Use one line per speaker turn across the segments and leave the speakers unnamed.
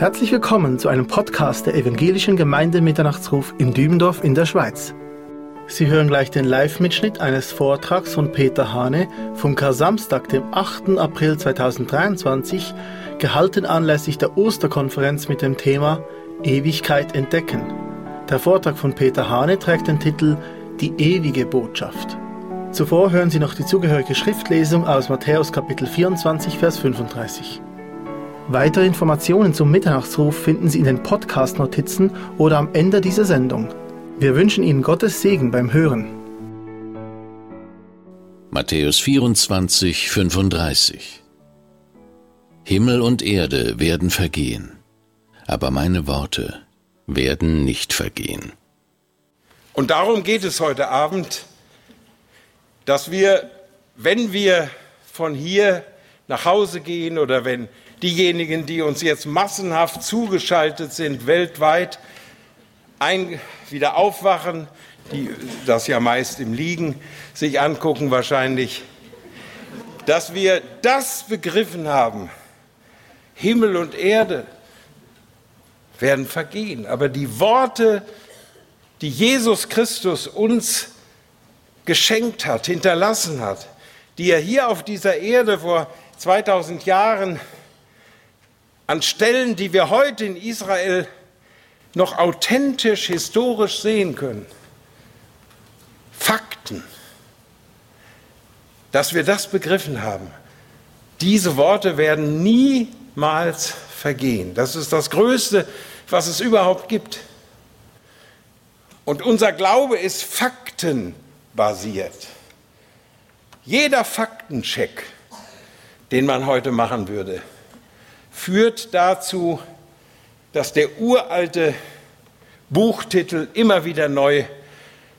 Herzlich willkommen zu einem Podcast der Evangelischen Gemeinde Mitternachtsruf in Dübendorf in der Schweiz. Sie hören gleich den Live-Mitschnitt eines Vortrags von Peter Hane vom Kar-Samstag, dem 8. April 2023, gehalten anlässlich der Osterkonferenz mit dem Thema Ewigkeit entdecken. Der Vortrag von Peter Hane trägt den Titel Die ewige Botschaft. Zuvor hören Sie noch die zugehörige Schriftlesung aus Matthäus Kapitel 24, Vers 35. Weitere Informationen zum Mitternachtsruf finden Sie in den Podcast-Notizen oder am Ende dieser Sendung. Wir wünschen Ihnen Gottes Segen beim Hören.
Matthäus 24, 35 Himmel und Erde werden vergehen, aber meine Worte werden nicht vergehen.
Und darum geht es heute Abend, dass wir, wenn wir von hier nach Hause gehen oder wenn diejenigen, die uns jetzt massenhaft zugeschaltet sind, weltweit, ein, wieder aufwachen, die das ja meist im Liegen sich angucken wahrscheinlich, dass wir das begriffen haben, Himmel und Erde werden vergehen, aber die Worte, die Jesus Christus uns geschenkt hat, hinterlassen hat, die er hier auf dieser Erde vor 2000 Jahren an Stellen, die wir heute in Israel noch authentisch, historisch sehen können. Fakten. Dass wir das begriffen haben. Diese Worte werden niemals vergehen. Das ist das Größte, was es überhaupt gibt. Und unser Glaube ist faktenbasiert. Jeder Faktencheck, den man heute machen würde, führt dazu, dass der uralte Buchtitel immer wieder neu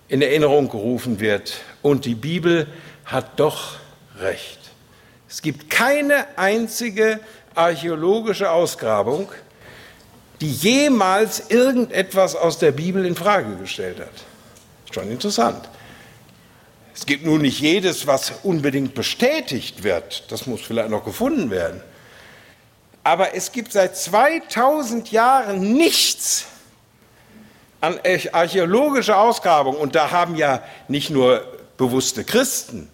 in Erinnerung gerufen wird. Und die Bibel hat doch recht. Es gibt keine einzige archäologische Ausgrabung, die jemals irgendetwas aus der Bibel in Frage gestellt hat. Schon interessant. Es gibt nun nicht jedes, was unbedingt bestätigt wird. Das muss vielleicht noch gefunden werden. Aber es gibt seit 2000 Jahren nichts an archäologischer Ausgrabung. Und da haben ja nicht nur bewusste Christen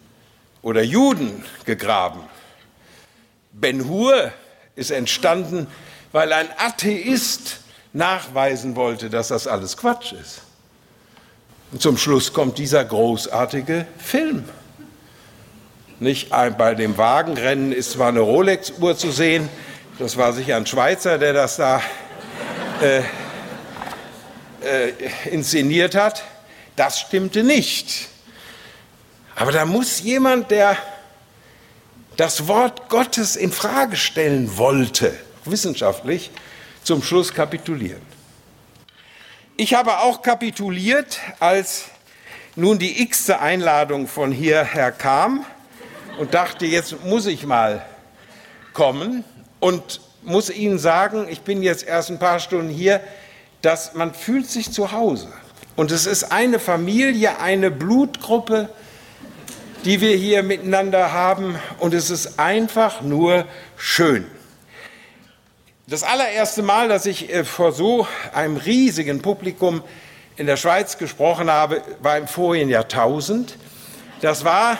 oder Juden gegraben. Ben Hur ist entstanden, weil ein Atheist nachweisen wollte, dass das alles Quatsch ist. Und zum Schluss kommt dieser großartige Film. Nicht bei dem Wagenrennen ist zwar eine Rolex-Uhr zu sehen, das war sicher ein Schweizer, der das da äh, äh, inszeniert hat. Das stimmte nicht. Aber da muss jemand, der das Wort Gottes in Frage stellen wollte, wissenschaftlich, zum Schluss kapitulieren. Ich habe auch kapituliert, als nun die x-te Einladung von hierher kam und dachte, jetzt muss ich mal kommen und muss Ihnen sagen, ich bin jetzt erst ein paar Stunden hier, dass man fühlt sich zu Hause. Und es ist eine Familie, eine Blutgruppe, die wir hier miteinander haben. Und es ist einfach nur schön. Das allererste Mal, dass ich äh, vor so einem riesigen Publikum in der Schweiz gesprochen habe, war im vorigen Jahrtausend. Das war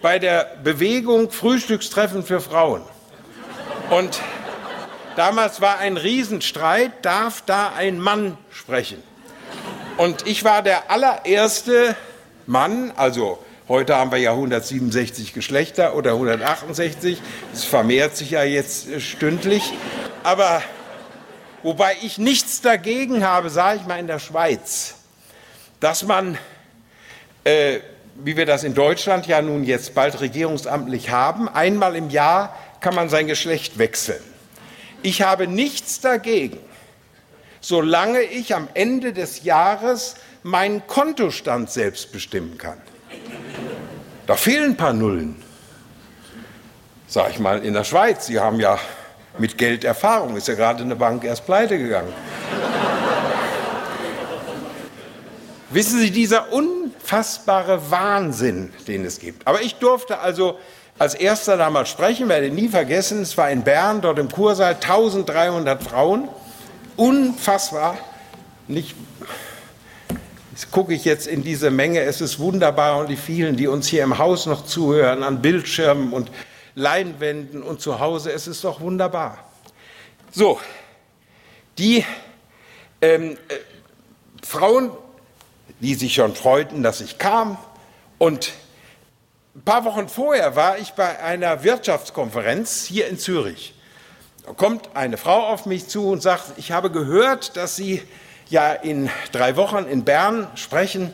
bei der Bewegung Frühstückstreffen für Frauen. Und damals war ein Riesenstreit, darf da ein Mann sprechen? Und ich war der allererste Mann, also heute haben wir ja 167 Geschlechter oder 168, es vermehrt sich ja jetzt äh, stündlich, aber wobei ich nichts dagegen habe, sage ich mal in der Schweiz, dass man, äh, wie wir das in Deutschland ja nun jetzt bald regierungsamtlich haben, einmal im Jahr kann man sein Geschlecht wechseln. Ich habe nichts dagegen, solange ich am Ende des Jahres meinen Kontostand selbst bestimmen kann. Da fehlen ein paar Nullen. Sag ich mal in der Schweiz, Sie haben ja mit Geld Erfahrung, ist ja gerade eine Bank erst pleite gegangen. Wissen Sie, dieser unfassbare Wahnsinn, den es gibt. Aber ich durfte also als erster damals sprechen, werde nie vergessen, es war in Bern, dort im Kursaal, 1300 Frauen, unfassbar, nicht, gucke ich jetzt in diese Menge, es ist wunderbar und die vielen, die uns hier im Haus noch zuhören, an Bildschirmen und Leinwänden und zu Hause, es ist doch wunderbar. So, die ähm, äh, Frauen, die sich schon freuten, dass ich kam und ein paar Wochen vorher war ich bei einer Wirtschaftskonferenz hier in Zürich. Da kommt eine Frau auf mich zu und sagt, ich habe gehört, dass Sie ja in drei Wochen in Bern sprechen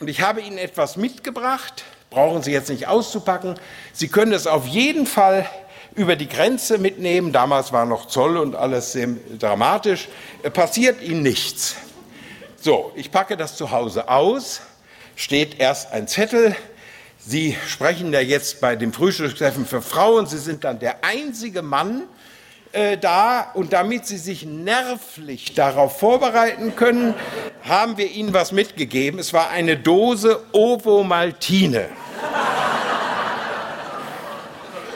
und ich habe Ihnen etwas mitgebracht, brauchen Sie jetzt nicht auszupacken. Sie können es auf jeden Fall über die Grenze mitnehmen. Damals war noch Zoll und alles sehr dramatisch. Passiert Ihnen nichts. So, ich packe das zu Hause aus, steht erst ein Zettel, Sie sprechen ja jetzt bei dem Frühstückstreffen für Frauen. Sie sind dann der einzige Mann äh, da. Und damit Sie sich nervlich darauf vorbereiten können, haben wir Ihnen was mitgegeben. Es war eine Dose Ovomaltine.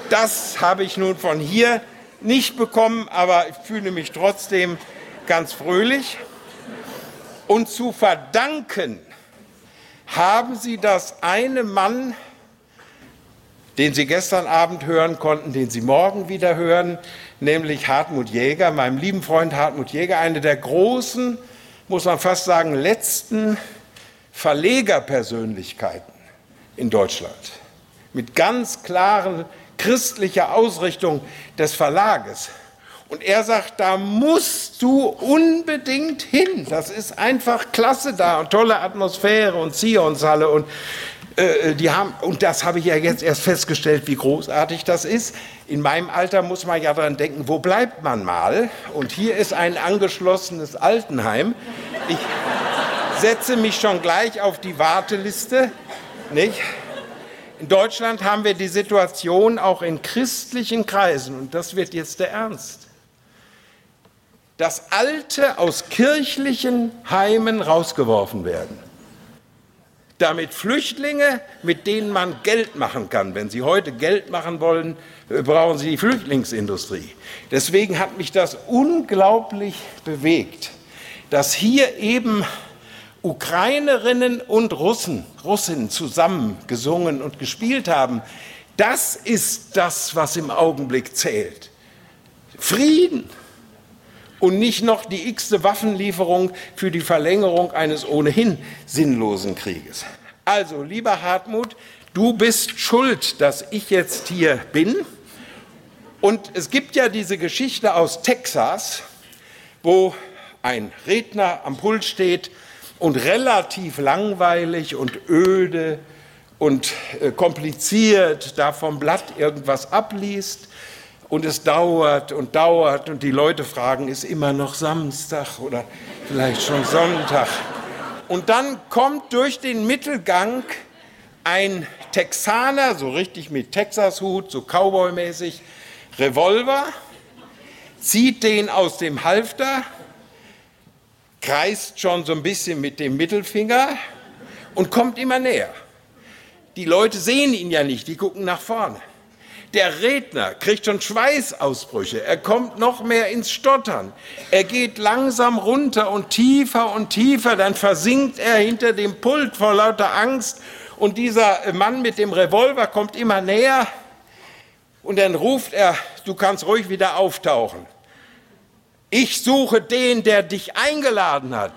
Das habe ich nun von hier nicht bekommen, aber ich fühle mich trotzdem ganz fröhlich. Und zu verdanken haben Sie das eine Mann, den Sie gestern Abend hören konnten, den Sie morgen wieder hören, nämlich Hartmut Jäger, meinem lieben Freund Hartmut Jäger, eine der großen, muss man fast sagen, letzten Verlegerpersönlichkeiten in Deutschland. Mit ganz klaren christlicher Ausrichtung des Verlages. Und er sagt, da musst du unbedingt hin. Das ist einfach klasse da und tolle Atmosphäre und Zionshalle und äh, die haben, und das habe ich ja jetzt erst festgestellt, wie großartig das ist. In meinem Alter muss man ja daran denken, wo bleibt man mal? Und hier ist ein angeschlossenes Altenheim. Ich setze mich schon gleich auf die Warteliste, nicht? In Deutschland haben wir die Situation auch in christlichen Kreisen, und das wird jetzt der Ernst dass Alte aus kirchlichen Heimen rausgeworfen werden. Damit Flüchtlinge, mit denen man Geld machen kann. Wenn Sie heute Geld machen wollen, brauchen Sie die Flüchtlingsindustrie. Deswegen hat mich das unglaublich bewegt, dass hier eben Ukrainerinnen und Russen, Russinnen zusammen gesungen und gespielt haben. Das ist das, was im Augenblick zählt. Frieden und nicht noch die x-te Waffenlieferung für die Verlängerung eines ohnehin sinnlosen Krieges. Also, lieber Hartmut, du bist schuld, dass ich jetzt hier bin. Und es gibt ja diese Geschichte aus Texas, wo ein Redner am Pult steht und relativ langweilig und öde und äh, kompliziert da vom Blatt irgendwas abliest und es dauert und dauert und die Leute fragen, ist immer noch Samstag oder vielleicht schon Sonntag. Und dann kommt durch den Mittelgang ein Texaner, so richtig mit Texas-Hut, so Cowboy-mäßig, Revolver, zieht den aus dem Halfter, kreist schon so ein bisschen mit dem Mittelfinger und kommt immer näher. Die Leute sehen ihn ja nicht, die gucken nach vorne. Der Redner kriegt schon Schweißausbrüche. Er kommt noch mehr ins Stottern. Er geht langsam runter und tiefer und tiefer. Dann versinkt er hinter dem Pult vor lauter Angst. Und dieser Mann mit dem Revolver kommt immer näher. Und dann ruft er, du kannst ruhig wieder auftauchen. Ich suche den, der dich eingeladen hat.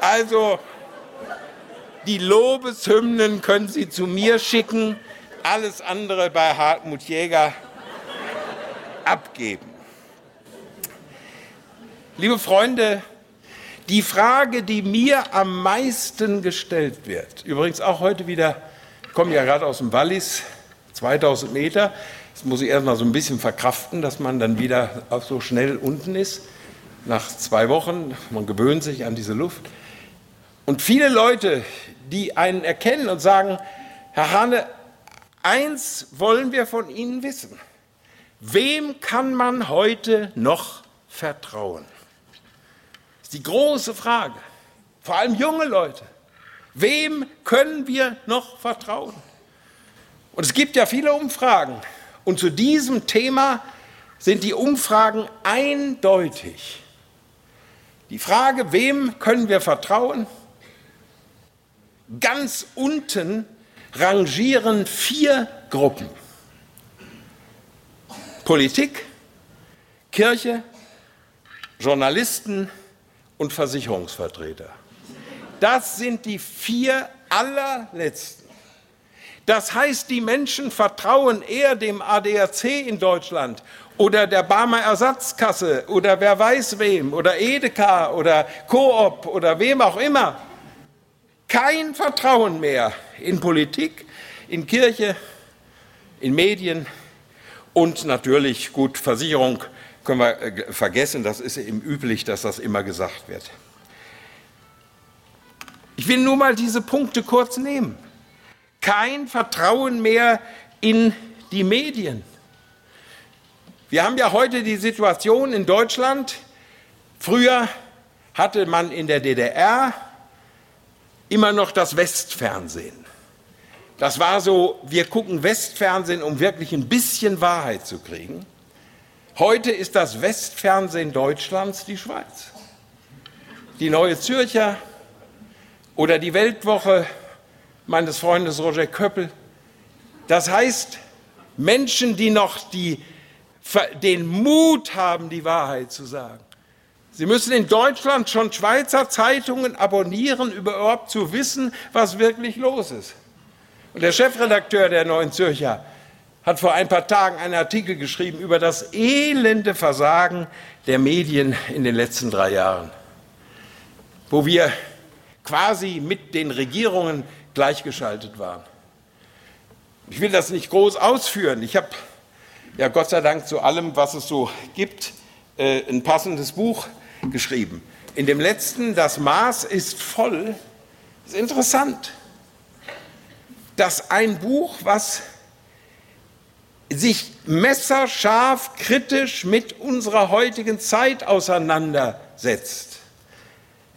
Also, die Lobeshymnen können Sie zu mir schicken, alles andere bei Hartmut Jäger abgeben. Liebe Freunde, die Frage, die mir am meisten gestellt wird, übrigens auch heute wieder, ich komme ja gerade aus dem Wallis, 2000 Meter, das muss ich erstmal so ein bisschen verkraften, dass man dann wieder so schnell unten ist, nach zwei Wochen, man gewöhnt sich an diese Luft. Und viele Leute, die einen erkennen und sagen, Herr Hane, eins wollen wir von Ihnen wissen. Wem kann man heute noch vertrauen? Das ist die große Frage. Vor allem junge Leute. Wem können wir noch vertrauen? Und es gibt ja viele Umfragen. Und zu diesem Thema sind die Umfragen eindeutig. Die Frage, wem können wir vertrauen? Ganz unten rangieren vier Gruppen. Politik, Kirche, Journalisten und Versicherungsvertreter. Das sind die vier allerletzten. Das heißt, die Menschen vertrauen eher dem ADAC in Deutschland oder der Barmer Ersatzkasse oder wer weiß wem oder Edeka oder Coop oder wem auch immer. Kein Vertrauen mehr in Politik, in Kirche, in Medien und natürlich gut Versicherung können wir äh, vergessen, das ist eben üblich, dass das immer gesagt wird. Ich will nur mal diese Punkte kurz nehmen. Kein Vertrauen mehr in die Medien. Wir haben ja heute die Situation in Deutschland, früher hatte man in der DDR immer noch das Westfernsehen. Das war so, wir gucken Westfernsehen, um wirklich ein bisschen Wahrheit zu kriegen. Heute ist das Westfernsehen Deutschlands die Schweiz. Die Neue Zürcher oder die Weltwoche meines Freundes Roger Köppel. Das heißt, Menschen, die noch die, den Mut haben, die Wahrheit zu sagen. Sie müssen in Deutschland schon Schweizer Zeitungen abonnieren, überhaupt zu wissen, was wirklich los ist. Und der Chefredakteur der Neuen Zürcher hat vor ein paar Tagen einen Artikel geschrieben über das elende Versagen der Medien in den letzten drei Jahren, wo wir quasi mit den Regierungen gleichgeschaltet waren. Ich will das nicht groß ausführen. Ich habe ja Gott sei Dank zu allem, was es so gibt, äh, ein passendes Buch geschrieben. In dem letzten, das Maß ist voll, ist interessant, dass ein Buch, was sich messerscharf kritisch mit unserer heutigen Zeit auseinandersetzt.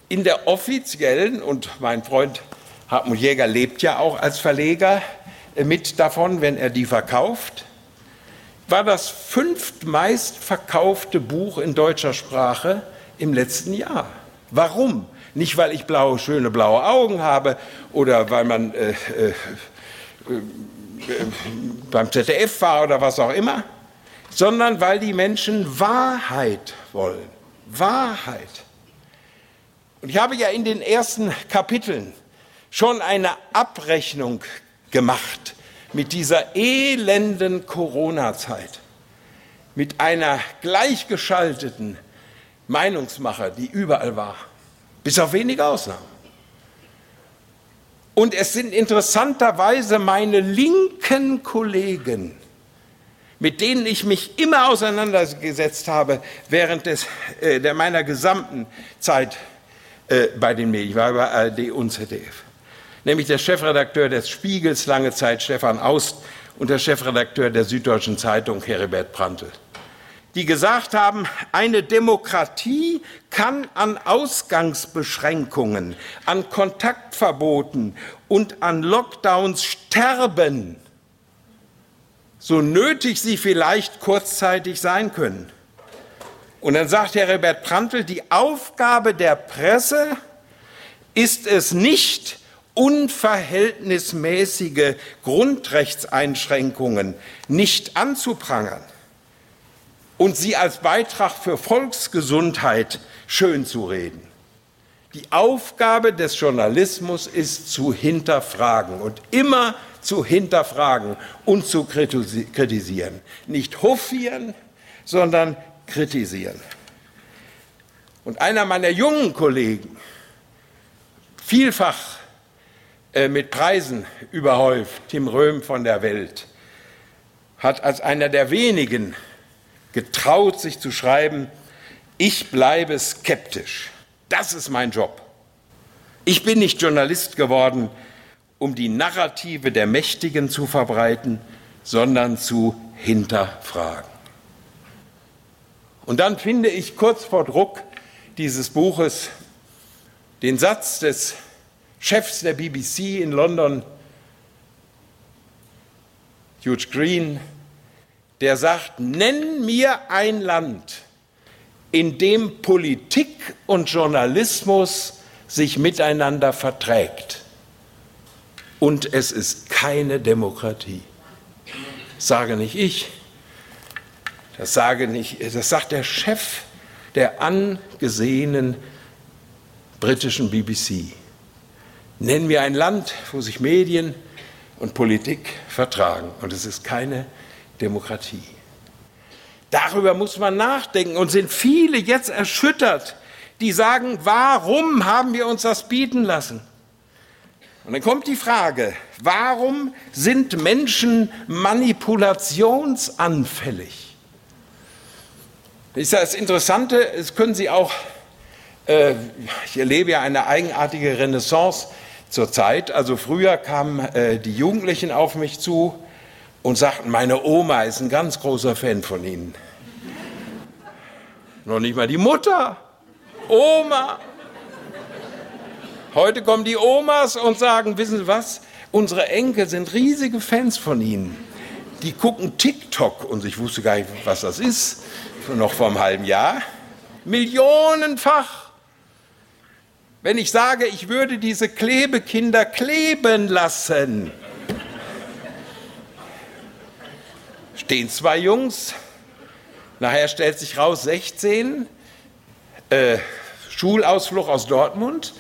In der offiziellen, und mein Freund Hartmut Jäger lebt ja auch als Verleger äh, mit davon, wenn er die verkauft, war das fünftmeist verkaufte Buch in deutscher Sprache im letzten Jahr. Warum? Nicht, weil ich blaue, schöne blaue Augen habe oder weil man äh, äh, beim ZDF war oder was auch immer, sondern weil die Menschen Wahrheit wollen. Wahrheit. Und ich habe ja in den ersten Kapiteln schon eine Abrechnung gemacht mit dieser elenden Corona-Zeit, mit einer gleichgeschalteten Meinungsmacher, die überall war, bis auf wenige Ausnahmen. Und es sind interessanterweise meine linken Kollegen, mit denen ich mich immer auseinandergesetzt habe während des, äh, der meiner gesamten Zeit äh, bei den Medien. Ich war bei ARD und ZDF. Nämlich der Chefredakteur des Spiegels lange Zeit, Stefan Aust, und der Chefredakteur der Süddeutschen Zeitung, Heribert Prantl die gesagt haben, eine Demokratie kann an Ausgangsbeschränkungen, an Kontaktverboten und an Lockdowns sterben, so nötig sie vielleicht kurzzeitig sein können. Und dann sagt Herr Herbert Prantl, die Aufgabe der Presse ist es nicht, unverhältnismäßige Grundrechtseinschränkungen nicht anzuprangern und sie als Beitrag für Volksgesundheit schön zu reden. Die Aufgabe des Journalismus ist zu hinterfragen und immer zu hinterfragen und zu kritisieren. Nicht hofieren, sondern kritisieren. Und einer meiner jungen Kollegen, vielfach äh, mit Preisen überhäuft, Tim Röhm von der Welt, hat als einer der wenigen getraut, sich zu schreiben, ich bleibe skeptisch. Das ist mein Job. Ich bin nicht Journalist geworden, um die Narrative der Mächtigen zu verbreiten, sondern zu hinterfragen. Und dann finde ich kurz vor Druck dieses Buches den Satz des Chefs der BBC in London, Hugh Green, der sagt, nenn mir ein Land, in dem Politik und Journalismus sich miteinander verträgt. Und es ist keine Demokratie. Sage nicht ich, das, sage nicht, das sagt der Chef der angesehenen britischen BBC. Nennen wir ein Land, wo sich Medien und Politik vertragen. Und es ist keine Demokratie. Darüber muss man nachdenken und sind viele jetzt erschüttert, die sagen, warum haben wir uns das bieten lassen? Und dann kommt die Frage, warum sind Menschen manipulationsanfällig? Das Interessante, es können Sie auch, äh, ich erlebe ja eine eigenartige Renaissance zurzeit. Also früher kamen äh, die Jugendlichen auf mich zu und sagten, meine Oma ist ein ganz großer Fan von Ihnen. Noch nicht mal die Mutter, Oma. Heute kommen die Omas und sagen, wissen Sie was, unsere Enkel sind riesige Fans von Ihnen. Die gucken TikTok und ich wusste gar nicht, was das ist, noch vor einem halben Jahr. Millionenfach. Wenn ich sage, ich würde diese Klebekinder kleben lassen, stehen zwei Jungs, nachher stellt sich raus 16, äh, Schulausflug aus Dortmund,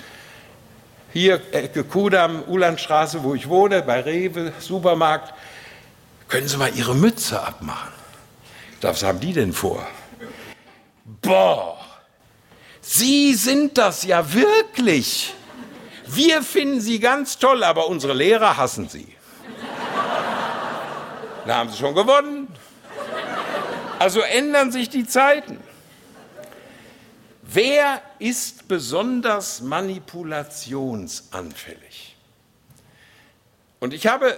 hier Ecke Kudam, Ulandstraße, wo ich wohne, bei Rewe, Supermarkt, können Sie mal Ihre Mütze abmachen. Was haben die denn vor? Boah, Sie sind das ja wirklich. Wir finden Sie ganz toll, aber unsere Lehrer hassen Sie. Da haben Sie schon gewonnen. Also ändern sich die Zeiten. Wer ist besonders manipulationsanfällig? Und ich habe,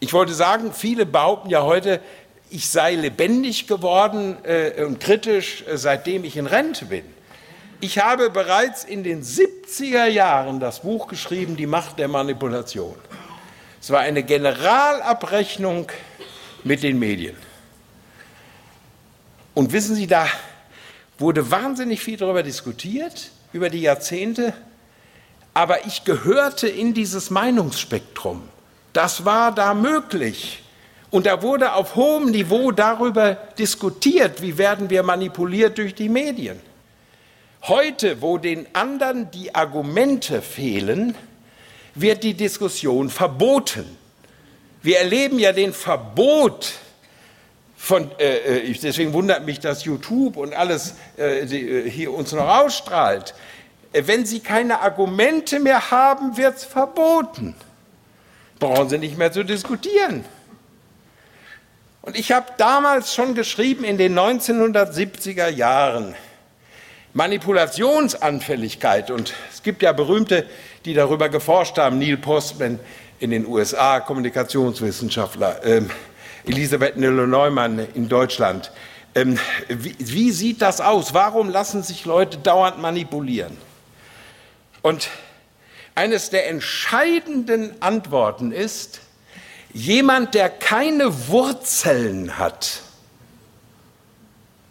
ich wollte sagen, viele behaupten ja heute, ich sei lebendig geworden äh, und kritisch, äh, seitdem ich in Rente bin. Ich habe bereits in den 70er Jahren das Buch geschrieben, Die Macht der Manipulation. Es war eine Generalabrechnung mit den Medien. Und wissen Sie, da wurde wahnsinnig viel darüber diskutiert, über die Jahrzehnte, aber ich gehörte in dieses Meinungsspektrum. Das war da möglich. Und da wurde auf hohem Niveau darüber diskutiert, wie werden wir manipuliert durch die Medien. Heute, wo den anderen die Argumente fehlen, wird die Diskussion verboten. Wir erleben ja den Verbot von, äh, äh deswegen wundert mich, dass YouTube und alles äh, die, äh, hier uns noch ausstrahlt. Äh, wenn Sie keine Argumente mehr haben, wird es verboten. Brauchen Sie nicht mehr zu diskutieren. Und ich habe damals schon geschrieben, in den 1970er Jahren, Manipulationsanfälligkeit. Und es gibt ja berühmte, die darüber geforscht haben, Neil Postman in den USA, Kommunikationswissenschaftler, ähm, Elisabeth Nille-Neumann in Deutschland. Ähm, wie, wie sieht das aus? Warum lassen sich Leute dauernd manipulieren? Und eines der entscheidenden Antworten ist, Jemand, der keine Wurzeln hat,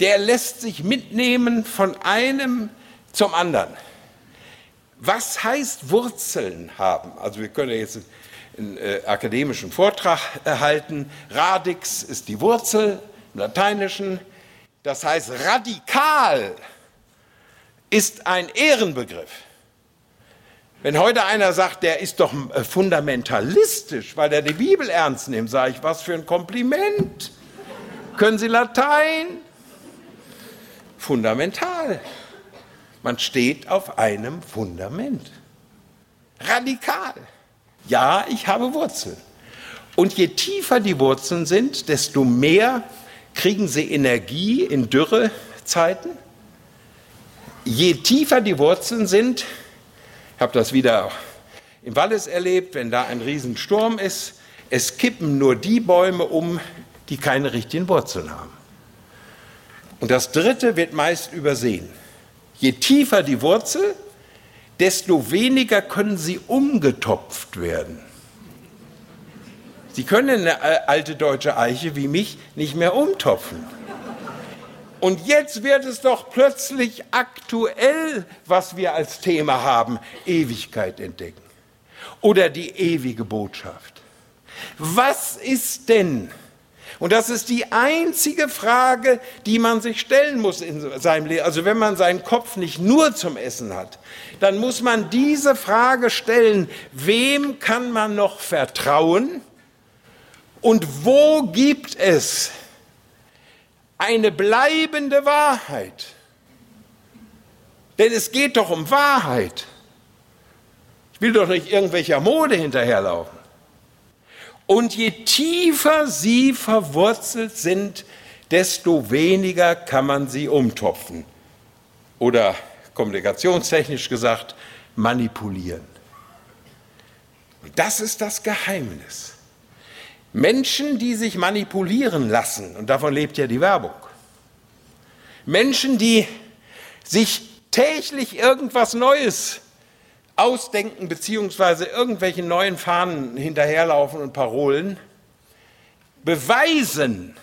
der lässt sich mitnehmen von einem zum anderen. Was heißt Wurzeln haben? Also wir können ja jetzt einen äh, akademischen Vortrag erhalten. Radix ist die Wurzel im Lateinischen. Das heißt, radikal ist ein Ehrenbegriff. Wenn heute einer sagt, der ist doch äh, fundamentalistisch, weil er die Bibel ernst nimmt, sage ich, was für ein Kompliment. Können Sie Latein? Fundamental. Man steht auf einem Fundament. Radikal. Ja, ich habe Wurzeln. Und je tiefer die Wurzeln sind, desto mehr kriegen sie Energie in Dürrezeiten. Je tiefer die Wurzeln sind, ich habe das wieder im Wallis erlebt, wenn da ein Riesensturm ist. Es kippen nur die Bäume um, die keine richtigen Wurzeln haben. Und das Dritte wird meist übersehen. Je tiefer die Wurzel, desto weniger können sie umgetopft werden. Sie können eine äh, alte deutsche Eiche wie mich nicht mehr umtopfen. Und jetzt wird es doch plötzlich aktuell, was wir als Thema haben, Ewigkeit entdecken oder die ewige Botschaft. Was ist denn, und das ist die einzige Frage, die man sich stellen muss in seinem Leben, also wenn man seinen Kopf nicht nur zum Essen hat, dann muss man diese Frage stellen, wem kann man noch vertrauen und wo gibt es eine bleibende Wahrheit. Denn es geht doch um Wahrheit. Ich will doch nicht irgendwelcher Mode hinterherlaufen. Und je tiefer sie verwurzelt sind, desto weniger kann man sie umtopfen. Oder kommunikationstechnisch gesagt, manipulieren. Und das ist das Geheimnis. Menschen, die sich manipulieren lassen, und davon lebt ja die Werbung. Menschen, die sich täglich irgendwas Neues ausdenken, beziehungsweise irgendwelchen neuen Fahnen hinterherlaufen und Parolen, beweisen,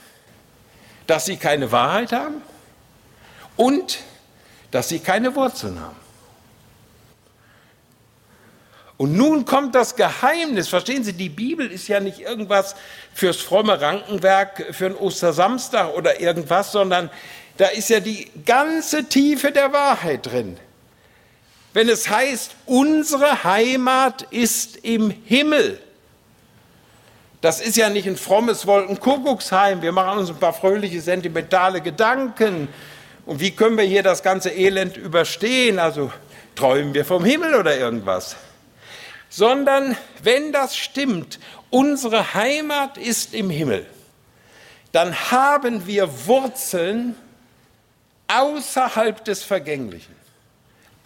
dass sie keine Wahrheit haben und dass sie keine Wurzeln haben. Und nun kommt das Geheimnis. Verstehen Sie, die Bibel ist ja nicht irgendwas fürs fromme Rankenwerk, für einen Ostersamstag oder irgendwas, sondern da ist ja die ganze Tiefe der Wahrheit drin. Wenn es heißt, unsere Heimat ist im Himmel. Das ist ja nicht ein frommes Wolkenkuckucksheim. Wir machen uns ein paar fröhliche, sentimentale Gedanken. Und wie können wir hier das ganze Elend überstehen? Also träumen wir vom Himmel oder irgendwas? sondern wenn das stimmt, unsere Heimat ist im Himmel, dann haben wir Wurzeln außerhalb des Vergänglichen,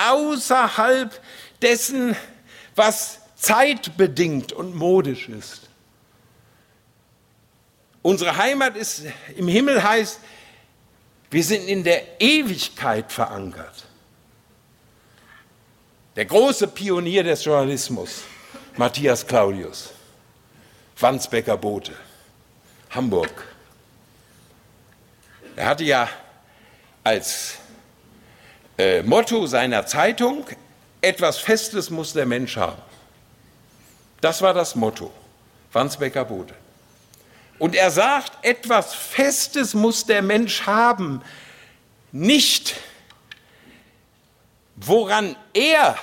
außerhalb dessen, was zeitbedingt und modisch ist. Unsere Heimat ist im Himmel heißt, wir sind in der Ewigkeit verankert. Der große Pionier des Journalismus, Matthias Claudius, Wandsbecker Bote, Hamburg. Er hatte ja als äh, Motto seiner Zeitung, etwas Festes muss der Mensch haben. Das war das Motto, Wandsbecker Bote. Und er sagt, etwas Festes muss der Mensch haben, nicht woran er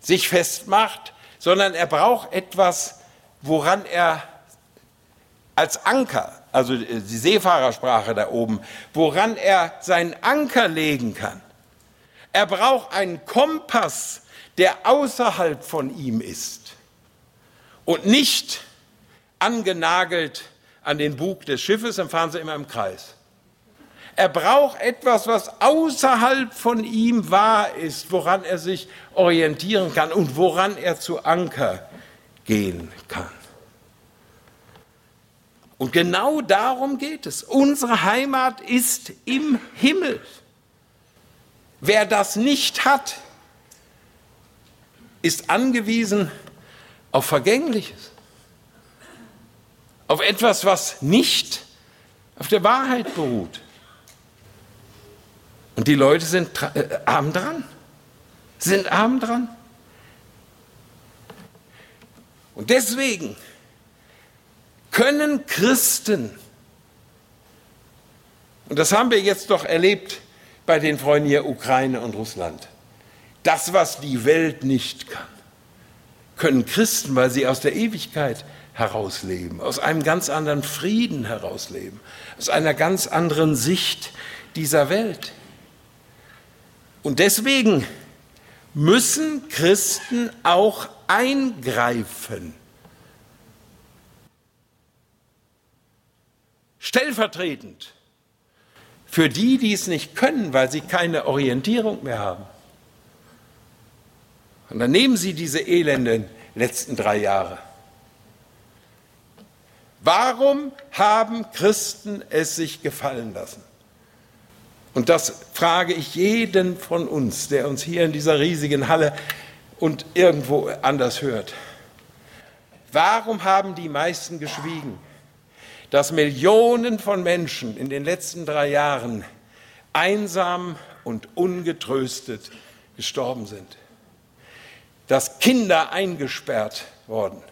sich festmacht, sondern er braucht etwas, woran er als Anker, also die Seefahrersprache da oben, woran er seinen Anker legen kann. Er braucht einen Kompass, der außerhalb von ihm ist und nicht angenagelt an den Bug des Schiffes, dann fahren sie immer im Kreis. Er braucht etwas, was außerhalb von ihm wahr ist, woran er sich orientieren kann und woran er zu Anker gehen kann. Und genau darum geht es. Unsere Heimat ist im Himmel. Wer das nicht hat, ist angewiesen auf Vergängliches, auf etwas, was nicht auf der Wahrheit beruht. Und die Leute sind äh, arm dran, sind arm dran. Und deswegen können Christen, und das haben wir jetzt doch erlebt bei den Freunden hier Ukraine und Russland, das, was die Welt nicht kann, können Christen, weil sie aus der Ewigkeit herausleben, aus einem ganz anderen Frieden herausleben, aus einer ganz anderen Sicht dieser Welt. Und deswegen müssen Christen auch eingreifen. Stellvertretend für die, die es nicht können, weil sie keine Orientierung mehr haben. Und dann nehmen Sie diese elenden letzten drei Jahre. Warum haben Christen es sich gefallen lassen? Und das frage ich jeden von uns, der uns hier in dieser riesigen Halle und irgendwo anders hört. Warum haben die meisten geschwiegen, dass Millionen von Menschen in den letzten drei Jahren einsam und ungetröstet gestorben sind? Dass Kinder eingesperrt wurden?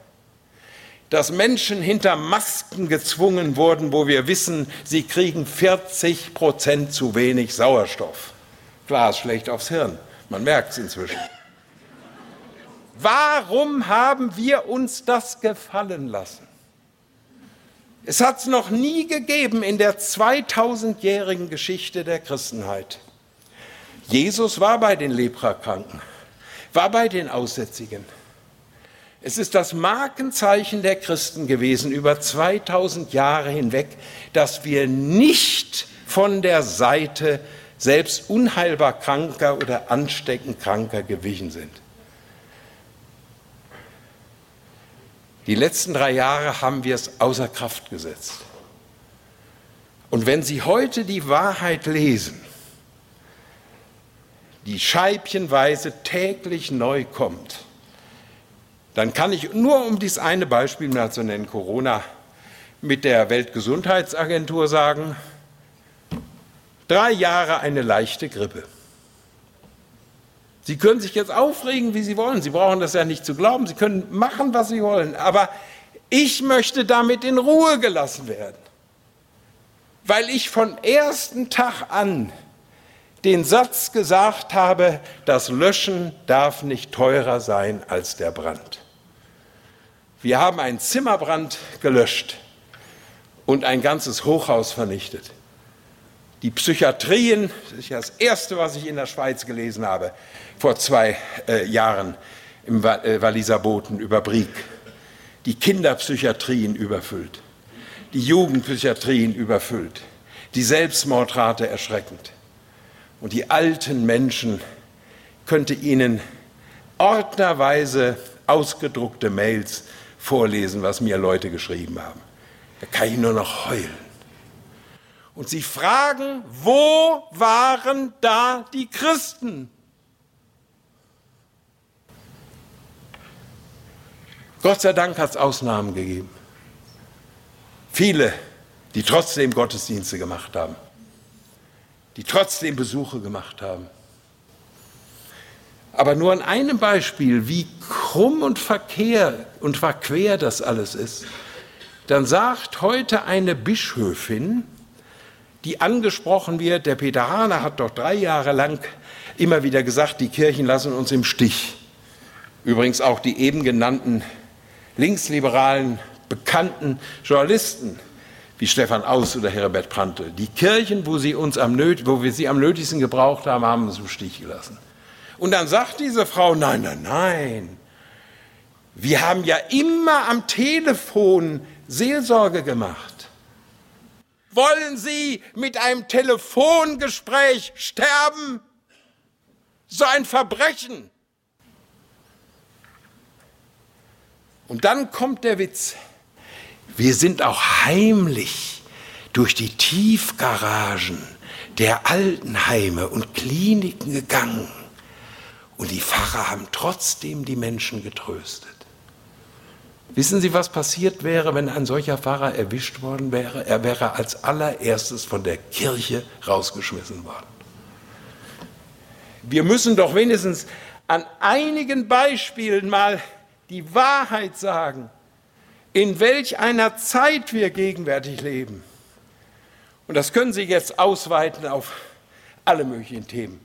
dass Menschen hinter Masken gezwungen wurden, wo wir wissen, sie kriegen 40 Prozent zu wenig Sauerstoff. Klar, ist schlecht aufs Hirn. Man merkt es inzwischen. Warum haben wir uns das gefallen lassen? Es hat es noch nie gegeben in der 2000-jährigen Geschichte der Christenheit. Jesus war bei den Leprakranken, war bei den Aussätzigen. Es ist das Markenzeichen der Christen gewesen über 2000 Jahre hinweg, dass wir nicht von der Seite selbst unheilbar Kranker oder ansteckend Kranker gewichen sind. Die letzten drei Jahre haben wir es außer Kraft gesetzt. Und wenn Sie heute die Wahrheit lesen, die scheibchenweise täglich neu kommt, dann kann ich nur um dieses eine Beispiel mal zu nennen, Corona, mit der Weltgesundheitsagentur sagen, drei Jahre eine leichte Grippe. Sie können sich jetzt aufregen, wie Sie wollen. Sie brauchen das ja nicht zu glauben. Sie können machen, was Sie wollen. Aber ich möchte damit in Ruhe gelassen werden. Weil ich von ersten Tag an den Satz gesagt habe, das Löschen darf nicht teurer sein als der Brand. Wir haben einen Zimmerbrand gelöscht und ein ganzes Hochhaus vernichtet. Die Psychiatrien, das ist ja das Erste, was ich in der Schweiz gelesen habe, vor zwei äh, Jahren im äh, Walliser Boten über Brieg. Die Kinderpsychiatrien überfüllt, die Jugendpsychiatrien überfüllt, die Selbstmordrate erschreckend. Und die alten Menschen könnte ihnen ordnerweise ausgedruckte Mails vorlesen, was mir Leute geschrieben haben. Da kann ich nur noch heulen. Und sie fragen, wo waren da die Christen? Gott sei Dank hat es Ausnahmen gegeben. Viele, die trotzdem Gottesdienste gemacht haben, die trotzdem Besuche gemacht haben. Aber nur an einem Beispiel, wie krumm und verkehr und verquer das alles ist, dann sagt heute eine Bischöfin, die angesprochen wird, der Peter Hahner hat doch drei Jahre lang immer wieder gesagt, die Kirchen lassen uns im Stich. Übrigens auch die eben genannten linksliberalen, bekannten Journalisten wie Stefan Aus oder Herbert Prantl. Die Kirchen, wo, sie uns am wo wir sie am nötigsten gebraucht haben, haben uns im Stich gelassen. Und dann sagt diese Frau, nein, nein, nein, wir haben ja immer am Telefon Seelsorge gemacht. Wollen Sie mit einem Telefongespräch sterben? So ein Verbrechen. Und dann kommt der Witz. Wir sind auch heimlich durch die Tiefgaragen der Altenheime und Kliniken gegangen und die Pfarrer haben trotzdem die Menschen getröstet. Wissen Sie, was passiert wäre, wenn ein solcher Pfarrer erwischt worden wäre? Er wäre als allererstes von der Kirche rausgeschmissen worden. Wir müssen doch wenigstens an einigen Beispielen mal die Wahrheit sagen, in welch einer Zeit wir gegenwärtig leben. Und das können Sie jetzt ausweiten auf alle möglichen Themen.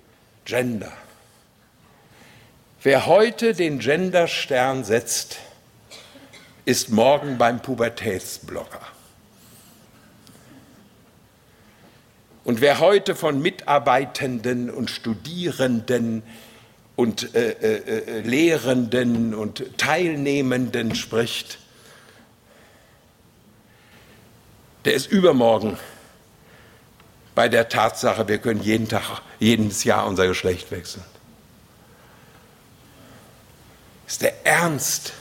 Gender, Wer heute den Genderstern setzt, ist morgen beim Pubertätsblocker. Und wer heute von Mitarbeitenden und Studierenden und äh, äh, äh Lehrenden und Teilnehmenden spricht, der ist übermorgen bei der Tatsache, wir können jeden Tag, jedes Jahr unser Geschlecht wechseln ist der Ernst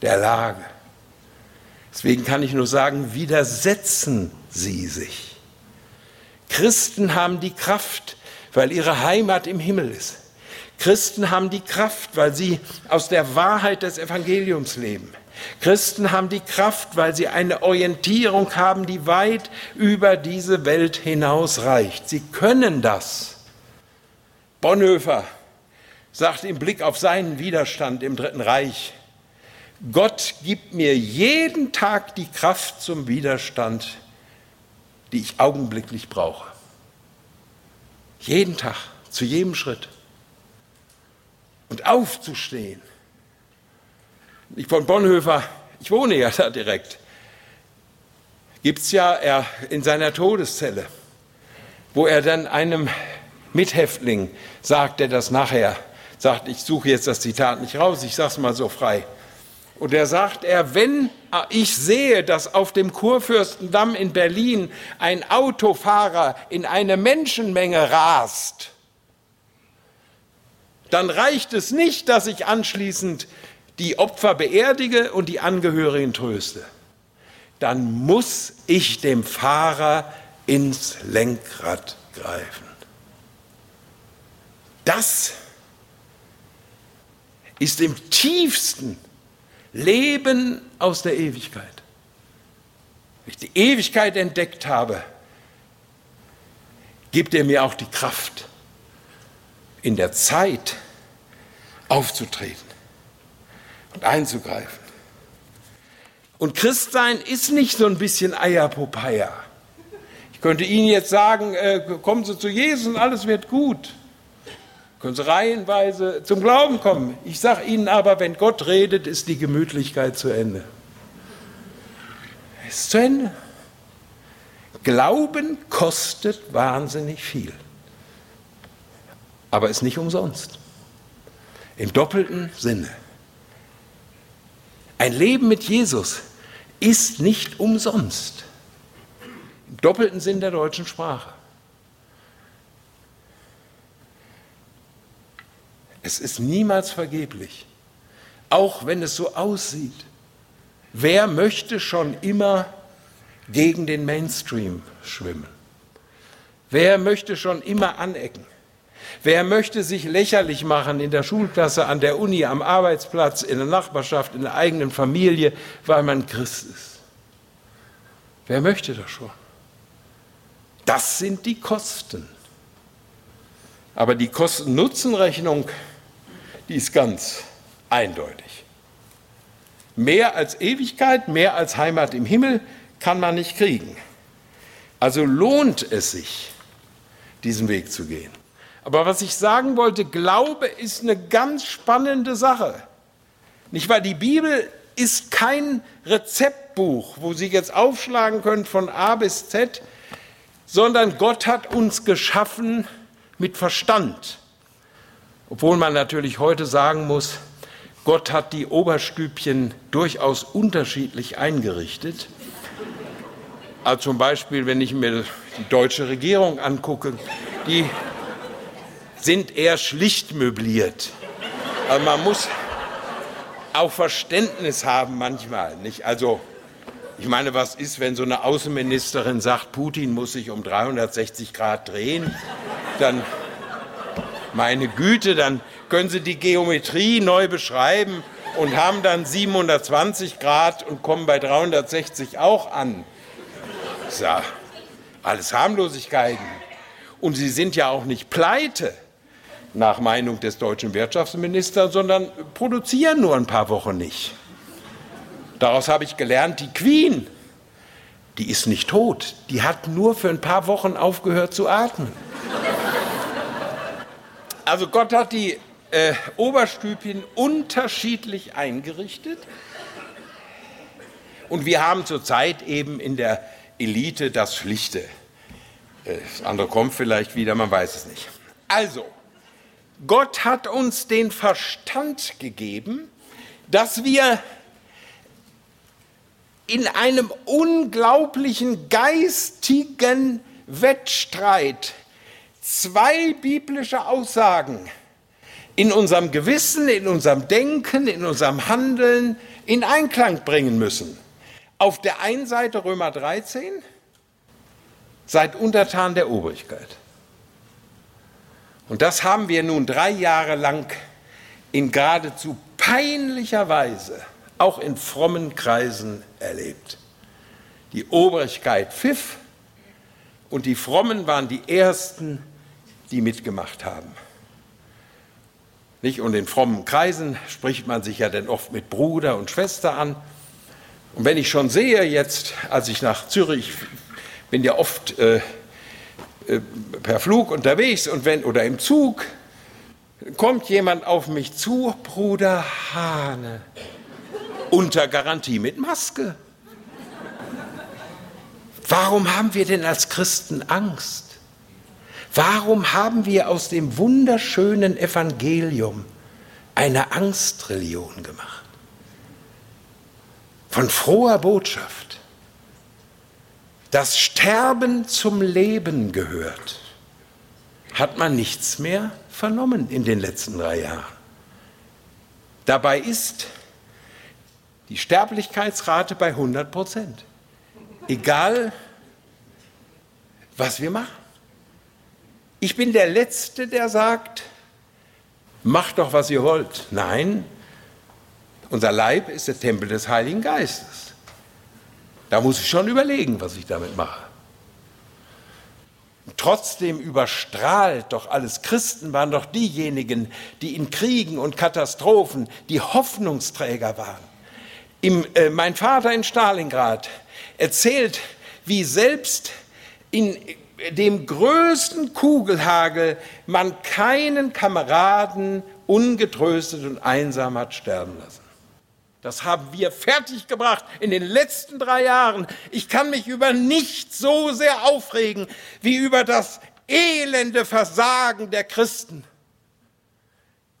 der Lage. Deswegen kann ich nur sagen, widersetzen Sie sich. Christen haben die Kraft, weil ihre Heimat im Himmel ist. Christen haben die Kraft, weil sie aus der Wahrheit des Evangeliums leben. Christen haben die Kraft, weil sie eine Orientierung haben, die weit über diese Welt hinaus reicht. Sie können das. Bonhoeffer sagt im Blick auf seinen Widerstand im Dritten Reich, Gott gibt mir jeden Tag die Kraft zum Widerstand, die ich augenblicklich brauche. Jeden Tag, zu jedem Schritt. Und aufzustehen. Ich von Bonhoeffer, ich wohne ja da direkt, gibt es ja er in seiner Todeszelle, wo er dann einem Mithäftling sagt, er das nachher, sagt, ich suche jetzt das Zitat nicht raus, ich sage es mal so frei. Und er sagt er, wenn ich sehe, dass auf dem Kurfürstendamm in Berlin ein Autofahrer in eine Menschenmenge rast, dann reicht es nicht, dass ich anschließend die Opfer beerdige und die Angehörigen tröste. Dann muss ich dem Fahrer ins Lenkrad greifen. Das ist im tiefsten Leben aus der Ewigkeit. Wenn ich die Ewigkeit entdeckt habe, gibt er mir auch die Kraft, in der Zeit aufzutreten und einzugreifen. Und Christsein ist nicht so ein bisschen Eierpopeia. Ich könnte Ihnen jetzt sagen, äh, kommen Sie zu Jesus und alles wird gut können Sie reihenweise zum Glauben kommen. Ich sage Ihnen aber, wenn Gott redet, ist die Gemütlichkeit zu Ende. Ist zu Ende. Glauben kostet wahnsinnig viel, aber ist nicht umsonst. Im doppelten Sinne. Ein Leben mit Jesus ist nicht umsonst. Im doppelten Sinn der deutschen Sprache. Es ist niemals vergeblich, auch wenn es so aussieht. Wer möchte schon immer gegen den Mainstream schwimmen? Wer möchte schon immer anecken? Wer möchte sich lächerlich machen in der Schulklasse, an der Uni, am Arbeitsplatz, in der Nachbarschaft, in der eigenen Familie, weil man Christ ist? Wer möchte das schon? Das sind die Kosten. Aber die Kosten-Nutzen-Rechnung die ist ganz eindeutig. Mehr als Ewigkeit, mehr als Heimat im Himmel kann man nicht kriegen. Also lohnt es sich, diesen Weg zu gehen. Aber was ich sagen wollte, Glaube ist eine ganz spannende Sache. Nicht weil die Bibel ist kein Rezeptbuch, wo Sie jetzt aufschlagen können von A bis Z, sondern Gott hat uns geschaffen mit Verstand. Obwohl man natürlich heute sagen muss, Gott hat die Oberstübchen durchaus unterschiedlich eingerichtet. Also zum Beispiel, wenn ich mir die deutsche Regierung angucke, die sind eher schlicht möbliert. Also man muss auch Verständnis haben manchmal, nicht? Also ich meine, was ist, wenn so eine Außenministerin sagt, Putin muss sich um 360 Grad drehen, dann meine Güte, dann können Sie die Geometrie neu beschreiben und haben dann 720 Grad und kommen bei 360 auch an. So, alles Harmlosigkeiten. Und Sie sind ja auch nicht pleite, nach Meinung des deutschen Wirtschaftsministers, sondern produzieren nur ein paar Wochen nicht. Daraus habe ich gelernt, die Queen, die ist nicht tot, die hat nur für ein paar Wochen aufgehört zu atmen. Also Gott hat die äh, Oberstübchen unterschiedlich eingerichtet. Und wir haben zurzeit eben in der Elite das Schlichte. Äh, das andere kommt vielleicht wieder, man weiß es nicht. Also, Gott hat uns den Verstand gegeben, dass wir in einem unglaublichen geistigen Wettstreit zwei biblische Aussagen in unserem Gewissen, in unserem Denken, in unserem Handeln in Einklang bringen müssen. Auf der einen Seite Römer 13, Seid untertan der Obrigkeit. Und das haben wir nun drei Jahre lang in geradezu peinlicher Weise, auch in frommen Kreisen, erlebt. Die Obrigkeit pfiff und die Frommen waren die Ersten, die mitgemacht haben. Nicht? Und in frommen Kreisen spricht man sich ja dann oft mit Bruder und Schwester an. Und wenn ich schon sehe jetzt, als ich nach Zürich bin ja oft äh, äh, per Flug unterwegs und wenn oder im Zug kommt jemand auf mich zu, Bruder Hane, unter Garantie mit Maske. Warum haben wir denn als Christen Angst? Warum haben wir aus dem wunderschönen Evangelium eine Angstreligion gemacht? Von froher Botschaft, dass Sterben zum Leben gehört, hat man nichts mehr vernommen in den letzten drei Jahren. Dabei ist die Sterblichkeitsrate bei 100 Prozent. Egal, was wir machen. Ich bin der Letzte, der sagt, macht doch, was ihr wollt. Nein, unser Leib ist der Tempel des Heiligen Geistes. Da muss ich schon überlegen, was ich damit mache. Trotzdem überstrahlt doch alles Christen waren doch diejenigen, die in Kriegen und Katastrophen die Hoffnungsträger waren. Im, äh, mein Vater in Stalingrad erzählt, wie selbst in dem größten Kugelhagel man keinen Kameraden ungetröstet und einsam hat sterben lassen. Das haben wir fertiggebracht in den letzten drei Jahren. Ich kann mich über nichts so sehr aufregen wie über das elende Versagen der Christen.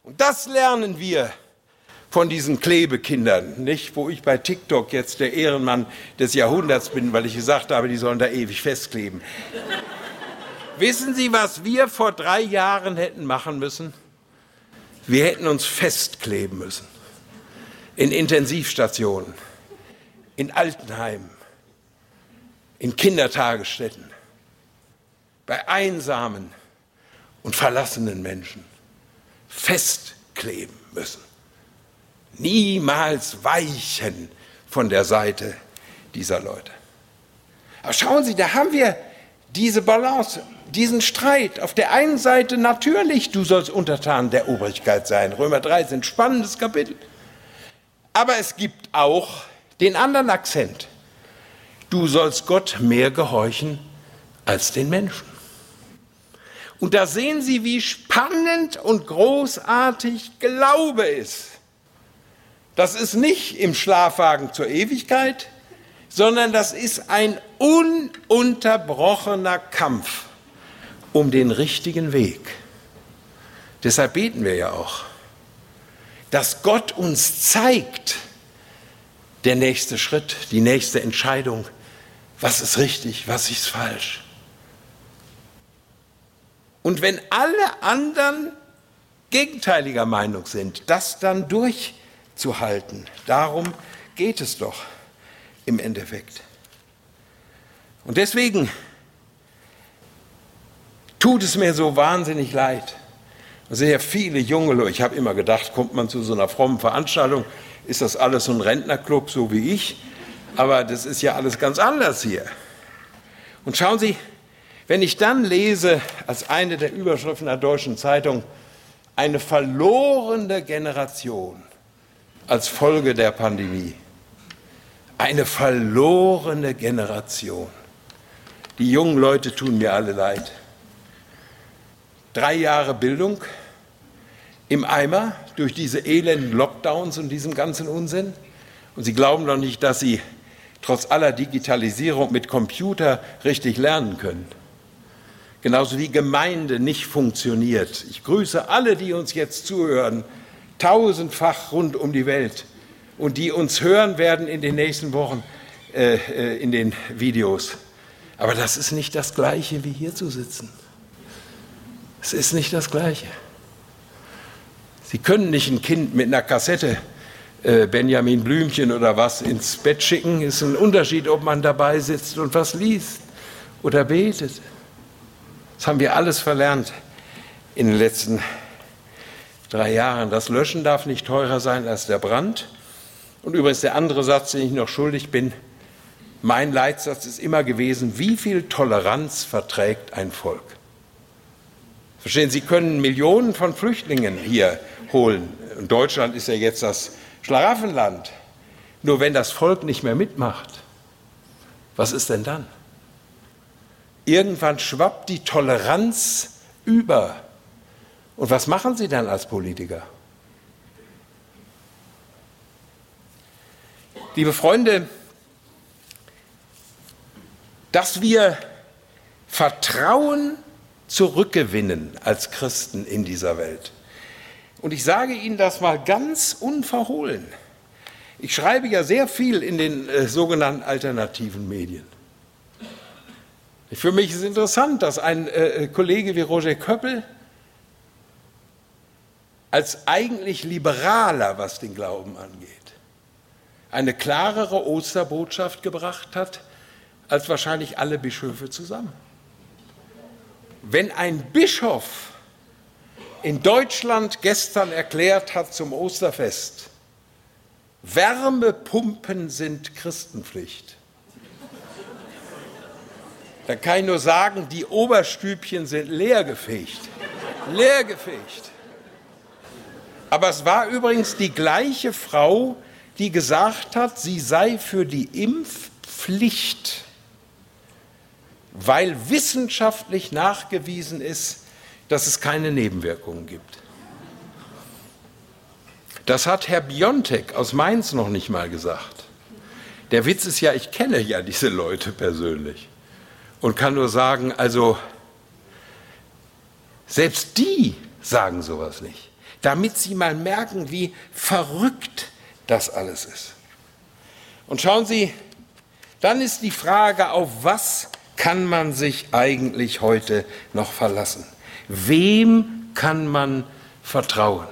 Und das lernen wir von diesen Klebekindern, nicht? Wo ich bei TikTok jetzt der Ehrenmann des Jahrhunderts bin, weil ich gesagt habe, die sollen da ewig festkleben. Wissen Sie, was wir vor drei Jahren hätten machen müssen? Wir hätten uns festkleben müssen in Intensivstationen, in Altenheimen, in Kindertagesstätten, bei einsamen und verlassenen Menschen festkleben müssen. Niemals weichen von der Seite dieser Leute. Aber schauen Sie, da haben wir diese Balance, diesen Streit. Auf der einen Seite natürlich, du sollst untertan der Obrigkeit sein. Römer 3 ist ein spannendes Kapitel. Aber es gibt auch den anderen Akzent. Du sollst Gott mehr gehorchen als den Menschen. Und da sehen Sie, wie spannend und großartig Glaube ist. Das ist nicht im Schlafwagen zur Ewigkeit, sondern das ist ein ununterbrochener Kampf um den richtigen Weg. Deshalb beten wir ja auch dass Gott uns zeigt, der nächste Schritt, die nächste Entscheidung, was ist richtig, was ist falsch. Und wenn alle anderen gegenteiliger Meinung sind, das dann durchzuhalten, darum geht es doch im Endeffekt. Und deswegen tut es mir so wahnsinnig leid, sehr viele junge Leute. Ich habe immer gedacht, kommt man zu so einer frommen Veranstaltung, ist das alles so ein Rentnerclub, so wie ich. Aber das ist ja alles ganz anders hier. Und schauen Sie, wenn ich dann lese, als eine der Überschriften der Deutschen Zeitung, eine verlorene Generation als Folge der Pandemie. Eine verlorene Generation. Die jungen Leute tun mir alle leid. Drei Jahre Bildung, im Eimer durch diese elenden Lockdowns und diesen ganzen Unsinn. Und Sie glauben doch nicht, dass Sie trotz aller Digitalisierung mit Computer richtig lernen können. Genauso wie Gemeinde nicht funktioniert. Ich grüße alle, die uns jetzt zuhören, tausendfach rund um die Welt und die uns hören werden in den nächsten Wochen äh, äh in den Videos. Aber das ist nicht das Gleiche, wie hier zu sitzen. Es ist nicht das Gleiche. Sie können nicht ein Kind mit einer Kassette äh, Benjamin Blümchen oder was ins Bett schicken. Es ist ein Unterschied, ob man dabei sitzt und was liest oder betet. Das haben wir alles verlernt in den letzten drei Jahren. Das Löschen darf nicht teurer sein als der Brand. Und übrigens der andere Satz, den ich noch schuldig bin, mein Leitsatz ist immer gewesen, wie viel Toleranz verträgt ein Volk? Verstehen Sie, können Millionen von Flüchtlingen hier holen. Und Deutschland ist ja jetzt das Schlaraffenland. Nur wenn das Volk nicht mehr mitmacht, was ist denn dann? Irgendwann schwappt die Toleranz über. Und was machen Sie dann als Politiker? Liebe Freunde, dass wir Vertrauen zurückgewinnen als Christen in dieser Welt. Und ich sage Ihnen das mal ganz unverhohlen. Ich schreibe ja sehr viel in den äh, sogenannten alternativen Medien. Für mich ist es interessant, dass ein äh, Kollege wie Roger Köppel als eigentlich liberaler, was den Glauben angeht, eine klarere Osterbotschaft gebracht hat als wahrscheinlich alle Bischöfe zusammen. Wenn ein Bischof in Deutschland gestern erklärt hat zum Osterfest, Wärmepumpen sind Christenpflicht, dann kann ich nur sagen, die Oberstübchen sind leergefegt. Leergefegt. Aber es war übrigens die gleiche Frau, die gesagt hat, sie sei für die Impfpflicht weil wissenschaftlich nachgewiesen ist, dass es keine Nebenwirkungen gibt. Das hat Herr Biontek aus Mainz noch nicht mal gesagt. Der Witz ist ja, ich kenne ja diese Leute persönlich und kann nur sagen, also selbst die sagen sowas nicht, damit sie mal merken, wie verrückt das alles ist. Und schauen Sie, dann ist die Frage, auf was kann man sich eigentlich heute noch verlassen? Wem kann man vertrauen?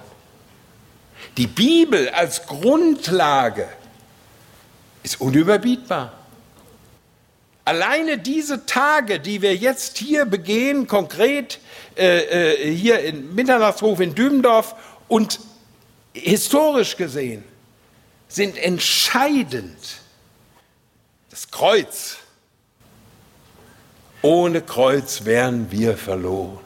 Die Bibel als Grundlage ist unüberbietbar. Alleine diese Tage, die wir jetzt hier begehen, konkret äh, äh, hier im Mitternachtshof in Dübendorf und historisch gesehen, sind entscheidend. Das Kreuz ohne Kreuz wären wir verloren.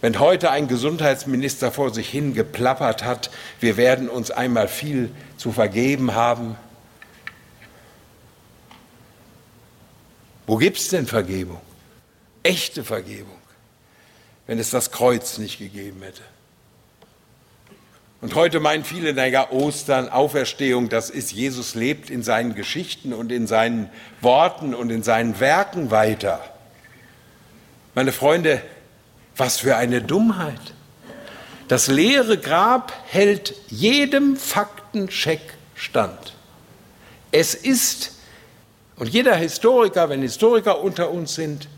Wenn heute ein Gesundheitsminister vor sich hin geplappert hat, wir werden uns einmal viel zu vergeben haben, wo gibt es denn Vergebung? Echte Vergebung, wenn es das Kreuz nicht gegeben hätte. Und heute meinen viele, naja, Ostern, Auferstehung, das ist, Jesus lebt in seinen Geschichten und in seinen Worten und in seinen Werken weiter. Meine Freunde, was für eine Dummheit. Das leere Grab hält jedem Faktencheck stand. Es ist, und jeder Historiker, wenn Historiker unter uns sind,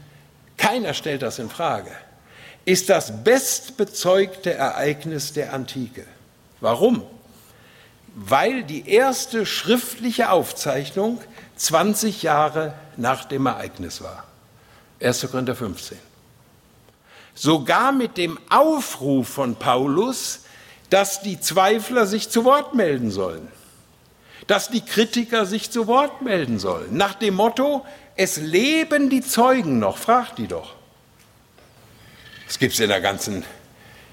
keiner stellt das in Frage, ist das bestbezeugte Ereignis der Antike. Warum? Weil die erste schriftliche Aufzeichnung 20 Jahre nach dem Ereignis war. 1. Korinther 15. Sogar mit dem Aufruf von Paulus, dass die Zweifler sich zu Wort melden sollen, dass die Kritiker sich zu Wort melden sollen, nach dem Motto, es leben die Zeugen noch, fragt die doch. Das gibt es in der ganzen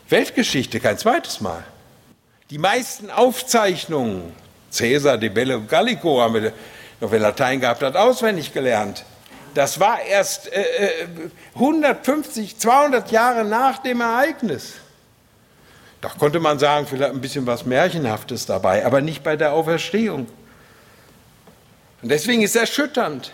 Weltgeschichte kein zweites Mal. Die meisten Aufzeichnungen, Caesar de Bello Gallico, haben wir noch wer Latein gehabt hat, auswendig gelernt. Das war erst äh, 150, äh, 200 Jahre nach dem Ereignis. Da konnte man sagen, vielleicht ein bisschen was Märchenhaftes dabei, aber nicht bei der Auferstehung. Und deswegen ist es erschütternd,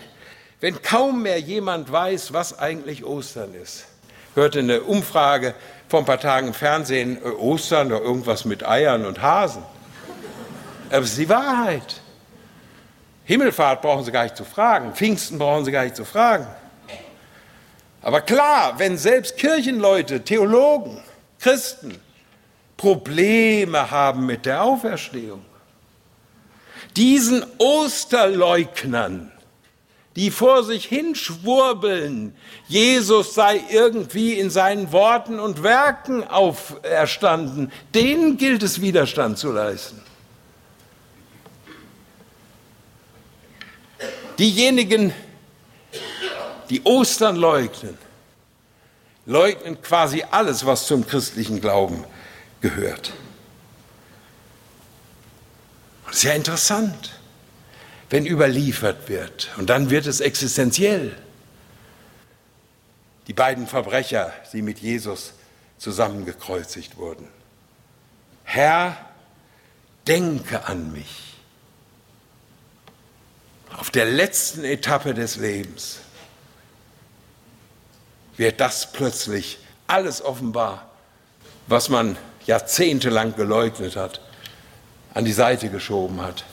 wenn kaum mehr jemand weiß, was eigentlich Ostern ist. Ich hörte eine Umfrage, vor ein paar Tagen im Fernsehen äh, Ostern oder irgendwas mit Eiern und Hasen. Aber es ist die Wahrheit. Himmelfahrt brauchen Sie gar nicht zu fragen, Pfingsten brauchen Sie gar nicht zu fragen. Aber klar, wenn selbst Kirchenleute, Theologen, Christen Probleme haben mit der Auferstehung, diesen Osterleugnern, die vor sich hinschwurbeln, Jesus sei irgendwie in seinen Worten und Werken auferstanden, denen gilt es Widerstand zu leisten. Diejenigen, die Ostern leugnen, leugnen quasi alles, was zum christlichen Glauben gehört. Das ist ja interessant, wenn überliefert wird und dann wird es existenziell. Die beiden Verbrecher, die mit Jesus zusammengekreuzigt wurden. Herr, denke an mich. Auf der letzten Etappe des Lebens wird das plötzlich alles offenbar, was man jahrzehntelang geleugnet hat an die Seite geschoben hat.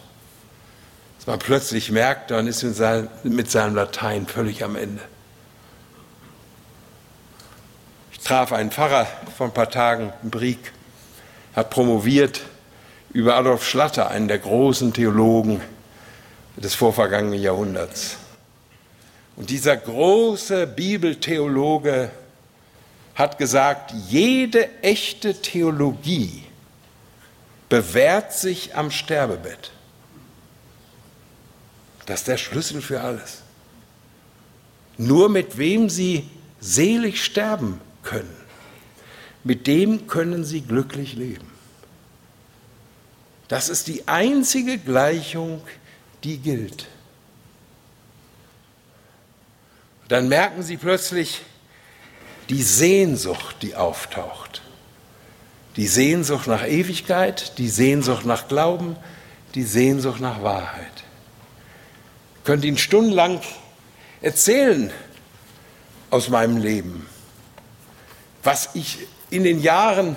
Dass man plötzlich merkt, dann ist mit seinem Latein völlig am Ende. Ich traf einen Pfarrer vor ein paar Tagen in Brieg, hat promoviert über Adolf Schlatter, einen der großen Theologen des vorvergangenen Jahrhunderts. Und dieser große Bibeltheologe hat gesagt, jede echte Theologie bewährt sich am Sterbebett. Das ist der Schlüssel für alles. Nur mit wem sie selig sterben können, mit dem können sie glücklich leben. Das ist die einzige Gleichung, die gilt. Dann merken sie plötzlich die Sehnsucht, die auftaucht. Die Sehnsucht nach Ewigkeit, die Sehnsucht nach Glauben, die Sehnsucht nach Wahrheit. Ich könnte Ihnen stundenlang erzählen aus meinem Leben, was ich in den Jahren,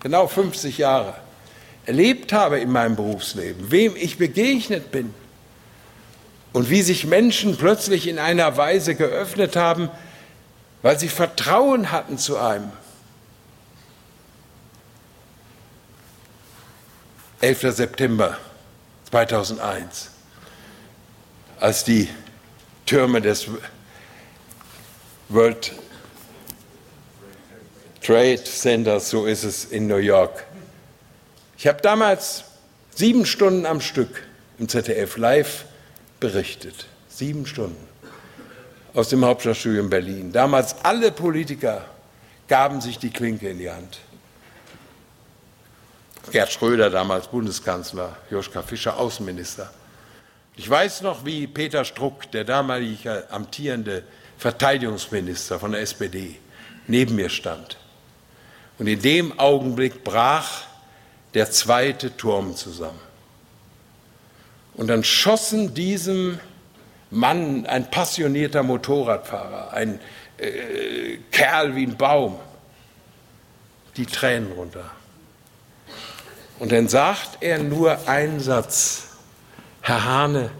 genau 50 Jahre, erlebt habe in meinem Berufsleben, wem ich begegnet bin und wie sich Menschen plötzlich in einer Weise geöffnet haben, weil sie Vertrauen hatten zu einem 11. September 2001, als die Türme des World Trade Centers, so ist es in New York. Ich habe damals sieben Stunden am Stück im ZDF live berichtet. Sieben Stunden aus dem Hauptstadtstudio in Berlin. Damals alle Politiker gaben sich die Klinke in die Hand. Gerd Schröder, damals Bundeskanzler, Joschka Fischer, Außenminister. Ich weiß noch, wie Peter Struck, der damalige amtierende Verteidigungsminister von der SPD, neben mir stand. Und in dem Augenblick brach der zweite Turm zusammen. Und dann schossen diesem Mann, ein passionierter Motorradfahrer, ein äh, Kerl wie ein Baum, die Tränen runter. Und dann sagt er nur einen Satz, Herr Hahne,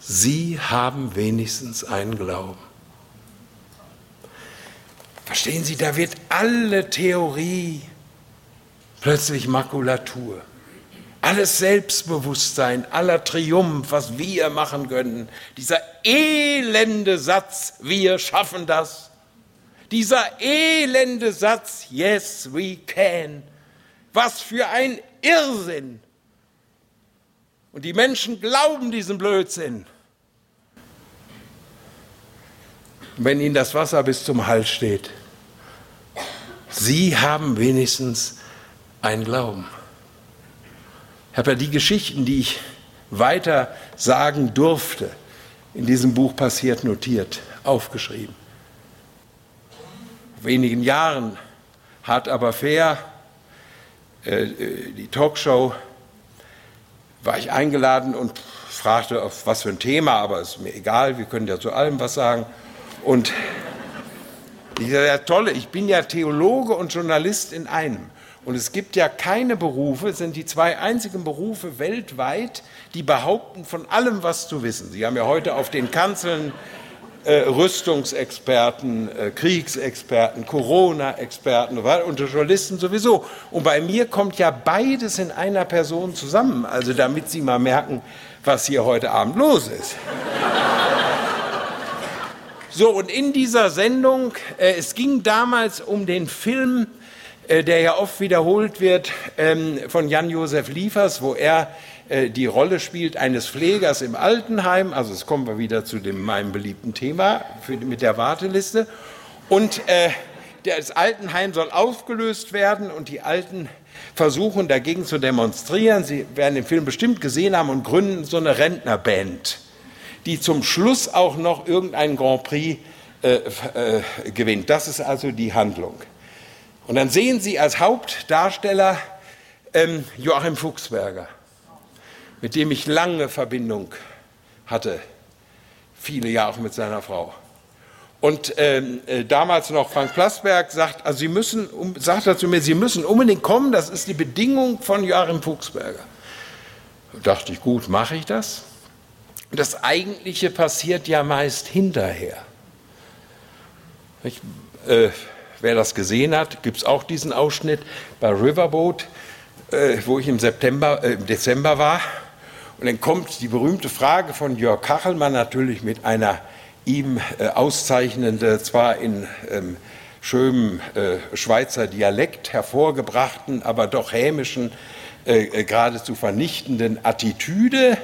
Sie haben wenigstens einen Glauben. Verstehen Sie, da wird alle Theorie plötzlich Makulatur. Alles Selbstbewusstsein, aller Triumph, was wir machen können. Dieser elende Satz, wir schaffen das. Dieser elende Satz, yes, we can. Was für ein Irrsinn. Und die Menschen glauben diesen Blödsinn. Wenn ihnen das Wasser bis zum Hals steht, sie haben wenigstens einen Glauben. Ich habe ja die Geschichten, die ich weiter sagen durfte, in diesem Buch passiert notiert, aufgeschrieben. Vor wenigen Jahren hat aber fair äh, äh, die Talkshow, war ich eingeladen und fragte, auf was für ein Thema, aber ist mir egal, wir können ja zu allem was sagen. Und ich sagte, ja tolle, ich bin ja Theologe und Journalist in einem. Und es gibt ja keine Berufe, es sind die zwei einzigen Berufe weltweit, die behaupten, von allem was zu wissen. Sie haben ja heute auf den Kanzeln äh, Rüstungsexperten, äh, Kriegsexperten, Corona-Experten und Journalisten sowieso. Und bei mir kommt ja beides in einer Person zusammen, also damit Sie mal merken, was hier heute Abend los ist. So, und in dieser Sendung, äh, es ging damals um den Film, der ja oft wiederholt wird, ähm, von Jan-Josef Liefers, wo er äh, die Rolle spielt eines Pflegers im Altenheim. Also, es kommen wir wieder zu dem, meinem beliebten Thema für, mit der Warteliste. Und äh, das Altenheim soll aufgelöst werden und die Alten versuchen dagegen zu demonstrieren. Sie werden den Film bestimmt gesehen haben und gründen so eine Rentnerband die zum Schluss auch noch irgendeinen Grand Prix äh, äh, gewinnt. Das ist also die Handlung. Und dann sehen Sie als Hauptdarsteller ähm, Joachim Fuchsberger, mit dem ich lange Verbindung hatte, viele Jahre auch mit seiner Frau. Und ähm, äh, damals noch Frank Plasberg sagt, also Sie müssen, um, sagt er zu mir, Sie müssen unbedingt kommen, das ist die Bedingung von Joachim Fuchsberger. Da dachte ich, gut, mache ich das? Das Eigentliche passiert ja meist hinterher. Ich, äh, wer das gesehen hat, gibt es auch diesen Ausschnitt bei Riverboat, äh, wo ich im September, äh, im Dezember war. Und dann kommt die berühmte Frage von Jörg Kachelmann natürlich mit einer ihm äh, auszeichnenden, zwar in ähm, schönem äh, Schweizer Dialekt hervorgebrachten, aber doch hämischen, äh, äh, geradezu vernichtenden Attitüde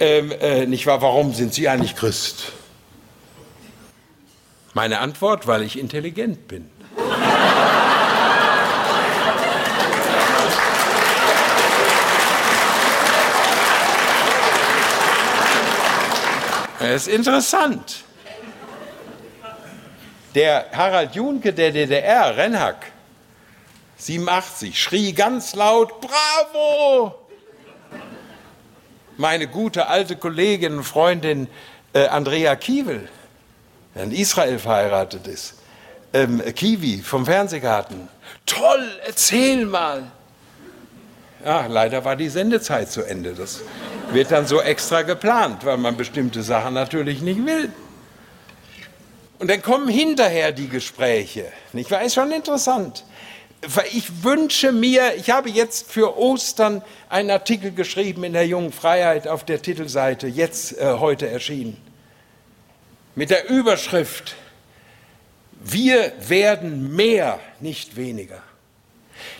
ähm, äh, nicht wahr, warum sind Sie eigentlich Christ? Meine Antwort, weil ich intelligent bin. Es ist interessant. Der Harald Junke der DDR, Renhack, 87, schrie ganz laut, Bravo! meine gute alte Kollegin und Freundin äh, Andrea Kiewel, der in Israel verheiratet ist, ähm, Kiwi vom Fernsehgarten. Toll, erzähl mal. Ja, leider war die Sendezeit zu Ende. Das wird dann so extra geplant, weil man bestimmte Sachen natürlich nicht will. Und dann kommen hinterher die Gespräche. Nicht wahr? Ist schon interessant ich wünsche mir, ich habe jetzt für Ostern einen Artikel geschrieben in der Jungen Freiheit auf der Titelseite, jetzt äh, heute erschienen, mit der Überschrift, wir werden mehr, nicht weniger.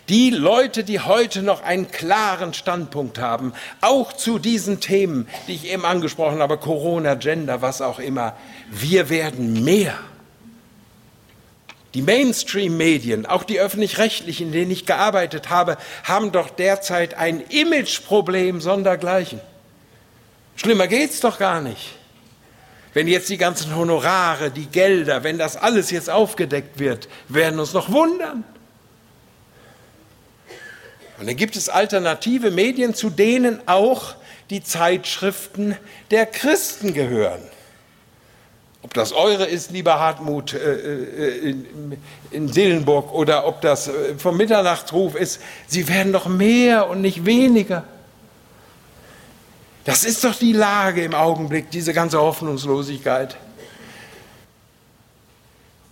Die Leute, die heute noch einen klaren Standpunkt haben, auch zu diesen Themen, die ich eben angesprochen habe, Corona, Gender, was auch immer, wir werden mehr. Die Mainstream-Medien, auch die öffentlich-rechtlichen, in denen ich gearbeitet habe, haben doch derzeit ein Imageproblem sondergleichen. Schlimmer geht's doch gar nicht. Wenn jetzt die ganzen Honorare, die Gelder, wenn das alles jetzt aufgedeckt wird, werden uns noch wundern. Und dann gibt es alternative Medien, zu denen auch die Zeitschriften der Christen gehören. Ob das eure ist, lieber Hartmut äh, äh, in, Dillenburg, oder ob das äh, vom Mitternachtsruf ist, sie werden doch mehr und nicht weniger. Das ist doch die Lage im Augenblick, diese ganze Hoffnungslosigkeit.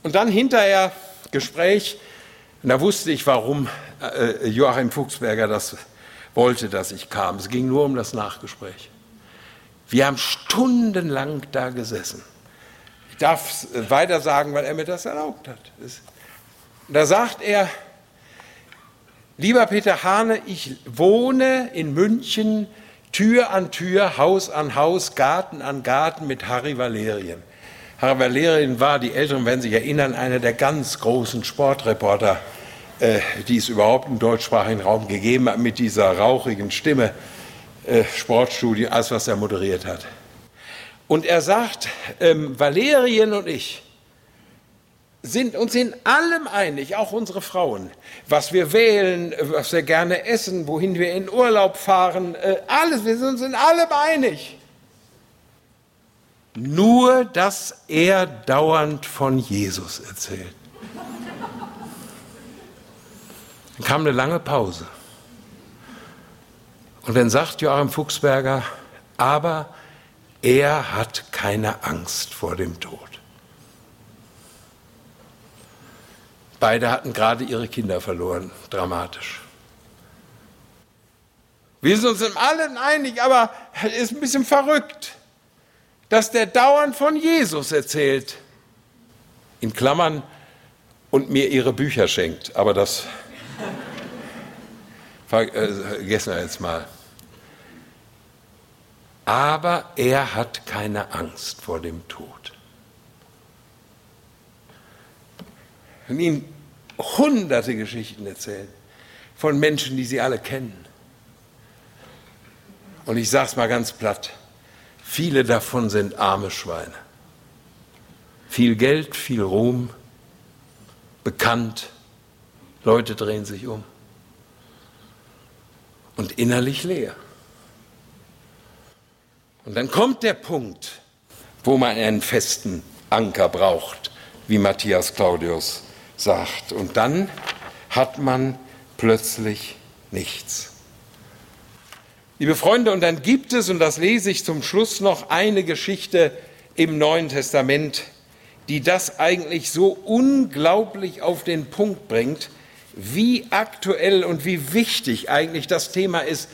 Und dann hinterher Gespräch, und da wusste ich, warum äh, Joachim Fuchsberger das wollte, dass ich kam. Es ging nur um das Nachgespräch. Wir haben stundenlang da gesessen. Ich darf es äh, weiter sagen, weil er mir das erlaubt hat. Da sagt er, lieber Peter Hane, ich wohne in München Tür an Tür, Haus an Haus, Garten an Garten mit Harry Valerien. Harry Valerien war, die Älteren werden sich erinnern, einer der ganz großen Sportreporter, äh, die es überhaupt im deutschsprachigen Raum gegeben hat, mit dieser rauchigen Stimme, äh, Sportstudie, alles, was er moderiert hat. Und er sagt, ähm, Valerien und ich sind uns in allem einig, auch unsere Frauen, was wir wählen, was wir gerne essen, wohin wir in Urlaub fahren, äh, alles, wir sind uns in allem einig. Nur, dass er dauernd von Jesus erzählt. Dann kam eine lange Pause. Und dann sagt Joachim Fuchsberger, aber er hat keine Angst vor dem Tod. Beide hatten gerade ihre Kinder verloren, dramatisch. Wir sind uns in allen einig, aber es ist ein bisschen verrückt, dass der dauernd von Jesus erzählt. in Klammern und mir ihre Bücher schenkt. Aber das vergessen wir jetzt mal. Aber er hat keine Angst vor dem Tod. Und ihm hunderte Geschichten erzählen von Menschen, die sie alle kennen. Und ich sage es mal ganz platt, viele davon sind arme Schweine. Viel Geld, viel Ruhm, bekannt, Leute drehen sich um. Und innerlich leer. Und dann kommt der Punkt, wo man einen festen Anker braucht, wie Matthias Claudius sagt. Und dann hat man plötzlich nichts. Liebe Freunde, und dann gibt es, und das lese ich zum Schluss noch, eine Geschichte im Neuen Testament, die das eigentlich so unglaublich auf den Punkt bringt, wie aktuell und wie wichtig eigentlich das Thema ist,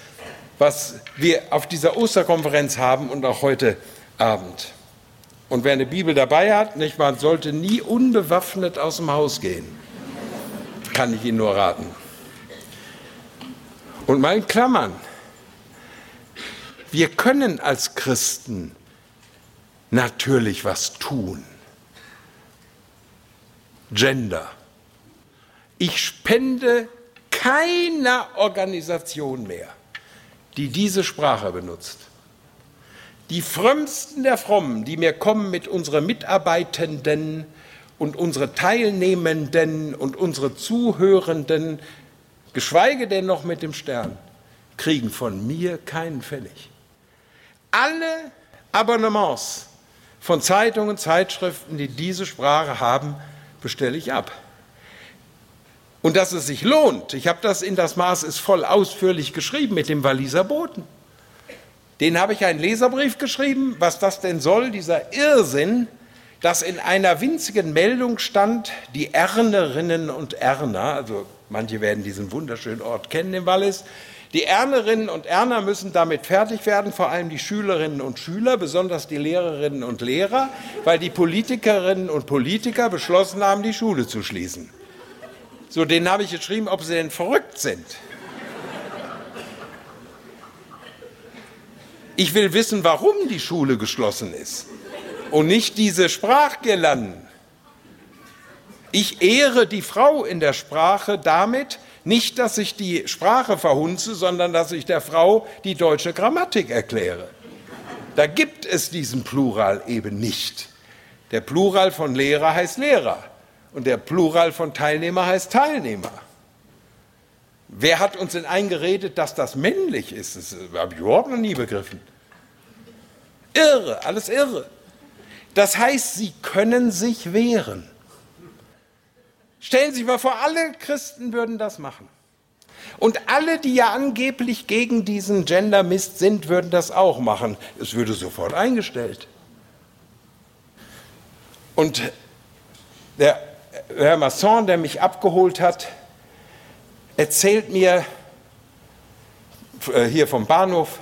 was wir auf dieser Osterkonferenz haben und auch heute Abend. Und wer eine Bibel dabei hat, nicht, man sollte nie unbewaffnet aus dem Haus gehen. Kann ich Ihnen nur raten. Und mal in Klammern. Wir können als Christen natürlich was tun. Gender. Ich spende keiner Organisation mehr, die diese Sprache benutzt. Die frömmsten der Frommen, die mir kommen mit unseren Mitarbeitenden und unsere Teilnehmenden und unsere Zuhörenden, geschweige denn noch mit dem Stern, kriegen von mir keinen Pfennig. Alle Abonnements von Zeitungen, Zeitschriften, die diese Sprache haben, bestelle ich ab. Und dass es sich lohnt, ich habe das in das Maß ist voll ausführlich geschrieben mit dem Walliser Boten. Den habe ich einen Leserbrief geschrieben, was das denn soll, dieser Irrsinn, dass in einer winzigen Meldung stand, die Ernerinnen und Erner, also manche werden diesen wunderschönen Ort kennen im Wallis, die Ernerinnen und Erner müssen damit fertig werden, vor allem die Schülerinnen und Schüler, besonders die Lehrerinnen und Lehrer, weil die Politikerinnen und Politiker beschlossen haben, die Schule zu schließen. So, denen habe ich geschrieben, ob sie denn verrückt sind. Ich will wissen, warum die Schule geschlossen ist und nicht diese Sprachgirlanden. Ich ehre die Frau in der Sprache damit, nicht, dass ich die Sprache verhunze, sondern dass ich der Frau die deutsche Grammatik erkläre. Da gibt es diesen Plural eben nicht. Der Plural von Lehrer heißt Lehrer und der Plural von Teilnehmer heißt Teilnehmer. Wer hat uns denn eingeredet, dass das männlich ist? Das habe ich überhaupt noch nie begriffen. Irre, alles irre. Das heißt, sie können sich wehren. Stellen Sie sich mal vor, alle Christen würden das machen. Und alle, die ja angeblich gegen diesen Gender-Mist sind, würden das auch machen. Es würde sofort eingestellt. Und der Herr Masson, der mich abgeholt hat, erzählt mir äh, hier vom Bahnhof,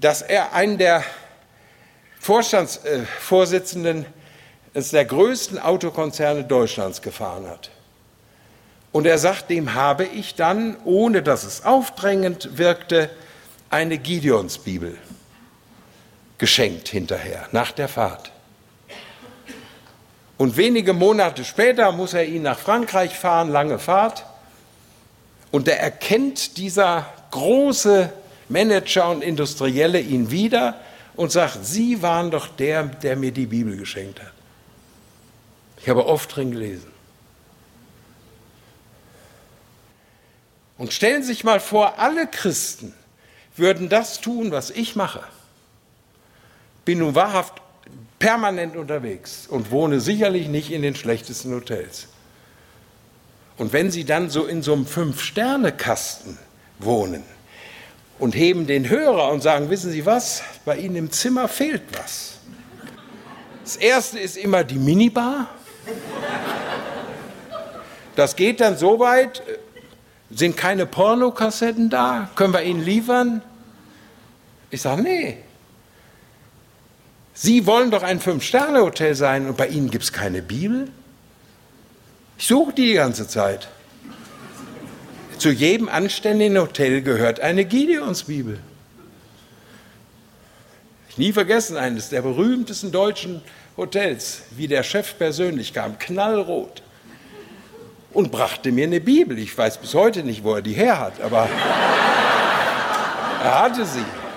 dass er einen der Vorstandsvorsitzenden eines der größten Autokonzerne Deutschlands gefahren hat. Und er sagt, dem habe ich dann, ohne dass es aufdrängend wirkte, eine Gideonsbibel geschenkt hinterher, nach der Fahrt. Und wenige Monate später muss er ihn nach Frankreich fahren, lange Fahrt. Und da erkennt dieser große Manager und Industrielle ihn wieder und sagt, Sie waren doch der, der mir die Bibel geschenkt hat. Ich habe oft drin gelesen. Und stellen Sie sich mal vor, alle Christen würden das tun, was ich mache. Bin nun wahrhaft permanent unterwegs und wohne sicherlich nicht in den schlechtesten Hotels. Und wenn Sie dann so in so einem Fünf-Sterne-Kasten wohnen und heben den Hörer und sagen, wissen Sie was, bei Ihnen im Zimmer fehlt was. Das erste ist immer die Minibar. Das geht dann so weit, sind keine Pornokassetten da? Können wir Ihnen liefern? Ich sage, nee. Sie wollen doch ein Fünf-Sterne-Hotel sein und bei Ihnen gibt es keine Bibel? Ich suche die die ganze Zeit. Zu jedem anständigen Hotel gehört eine Gideonsbibel. Nie vergessen eines der berühmtesten deutschen Hotels, wie der Chef persönlich kam, knallrot und brachte mir eine Bibel. Ich weiß bis heute nicht, wo er die her hat, aber er hatte sie.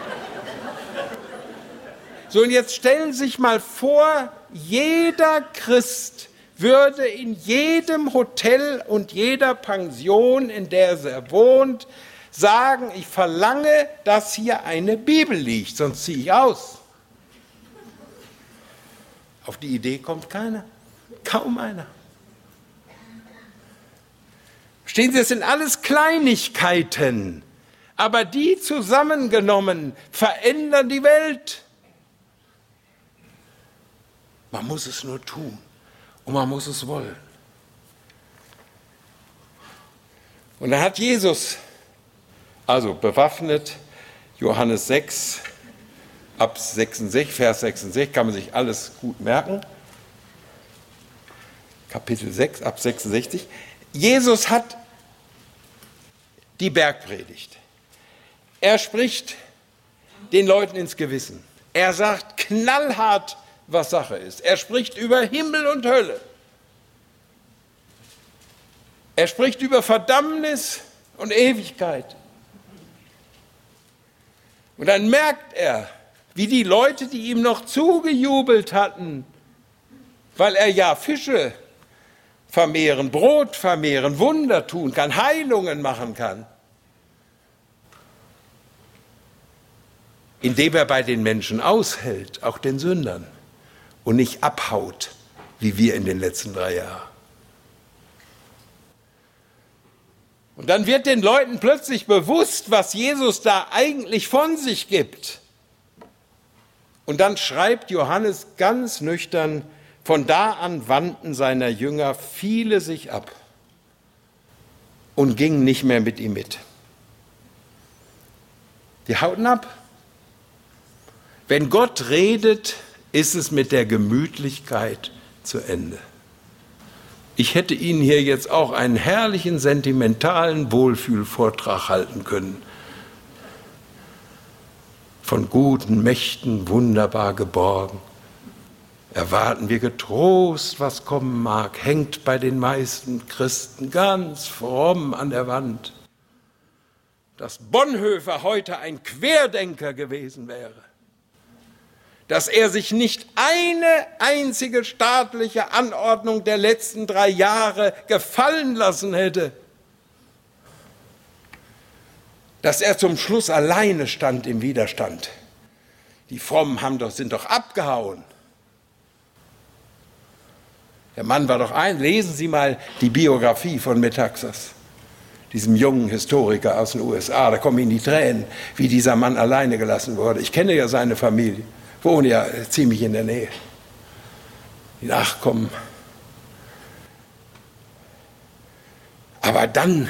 So, und jetzt stellen Sie sich mal vor, jeder Christ würde in jedem Hotel und jeder Pension, in der er wohnt, sagen, ich verlange, dass hier eine Bibel liegt, sonst ziehe ich aus. Auf die Idee kommt keiner, kaum einer. Stehen Sie, das sind alles Kleinigkeiten, aber die zusammengenommen verändern die Welt. Man muss es nur tun und man muss es wollen. Und dann hat Jesus, also bewaffnet, Johannes 6, ab 66, Vers 66, kann man sich alles gut merken. Kapitel 6, ab 66. Jesus hat die Bergpredigt. Er spricht den Leuten ins Gewissen. Er sagt knallhart, was Sache ist. Er spricht über Himmel und Hölle. Er spricht über Verdammnis und Ewigkeit. Und dann merkt er, wie die Leute, die ihm noch zugejubelt hatten, weil er ja Fische vermehren, Brot vermehren, Wunder tun kann, Heilungen machen kann, indem er bei den Menschen aushält, auch den Sündern und nicht abhaut, wie wir in den letzten drei Jahren. Und dann wird den Leuten plötzlich bewusst, was Jesus da eigentlich von sich gibt. Und dann schreibt Johannes ganz nüchtern, von da an wandten seiner Jünger viele sich ab und gingen nicht mehr mit ihm mit. Die hauten ab. Wenn Gott redet, ist es mit der Gemütlichkeit zu Ende. Ich hätte Ihnen hier jetzt auch einen herrlichen, sentimentalen Wohlfühlvortrag halten können. Von guten Mächten wunderbar geborgen. Erwarten wir getrost, was kommen mag, hängt bei den meisten Christen ganz fromm an der Wand. Dass Bonhoeffer heute ein Querdenker gewesen wäre dass er sich nicht eine einzige staatliche Anordnung der letzten drei Jahre gefallen lassen hätte, dass er zum Schluss alleine stand im Widerstand. Die Frommen haben doch, sind doch abgehauen. Der Mann war doch ein. Lesen Sie mal die Biografie von Metaxas, diesem jungen Historiker aus den USA. Da kommen Ihnen die Tränen, wie dieser Mann alleine gelassen wurde. Ich kenne ja seine Familie wohne ja ziemlich in der Nähe. Die Nachkommen. Aber dann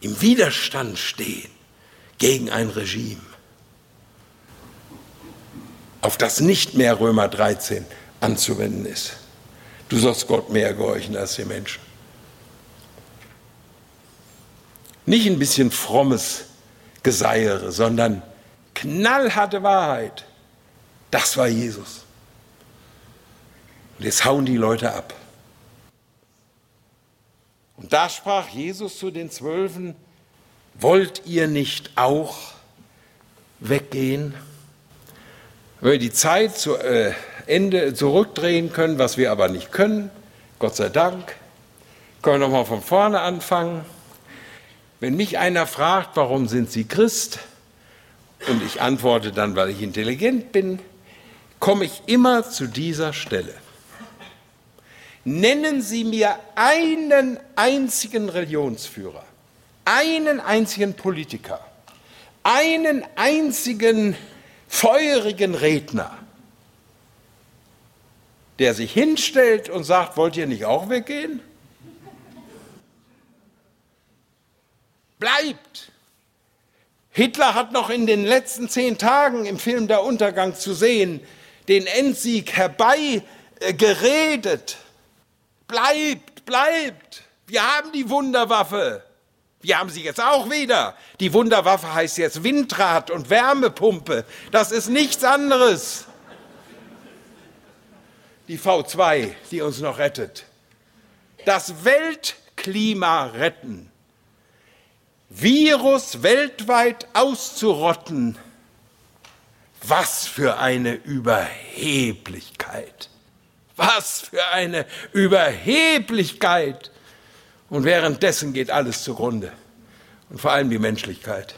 im Widerstand stehen gegen ein Regime, auf das nicht mehr Römer 13 anzuwenden ist. Du sollst Gott mehr gehorchen als die Menschen. Nicht ein bisschen frommes Geseiere, sondern knallharte Wahrheit. Das war Jesus. Und jetzt hauen die Leute ab. Und da sprach Jesus zu den Zwölfen, wollt ihr nicht auch weggehen? Wenn wir die Zeit zu äh, Ende zurückdrehen können, was wir aber nicht können, Gott sei Dank, können wir nochmal von vorne anfangen. Wenn mich einer fragt, warum sind Sie Christ? Und ich antworte dann, weil ich intelligent bin, komme ich immer zu dieser Stelle. Nennen Sie mir einen einzigen Religionsführer, einen einzigen Politiker, einen einzigen feurigen Redner, der sich hinstellt und sagt, wollt ihr nicht auch weggehen? Bleibt. Hitler hat noch in den letzten zehn Tagen im Film Der Untergang zu sehen, den Endsieg herbeigeredet. Bleibt, bleibt. Wir haben die Wunderwaffe. Wir haben sie jetzt auch wieder. Die Wunderwaffe heißt jetzt Windrad und Wärmepumpe. Das ist nichts anderes. Die V2, die uns noch rettet. Das Weltklima retten. Virus weltweit auszurotten. Was für eine Überheblichkeit. Was für eine Überheblichkeit. Und währenddessen geht alles zugrunde. Und vor allem die Menschlichkeit.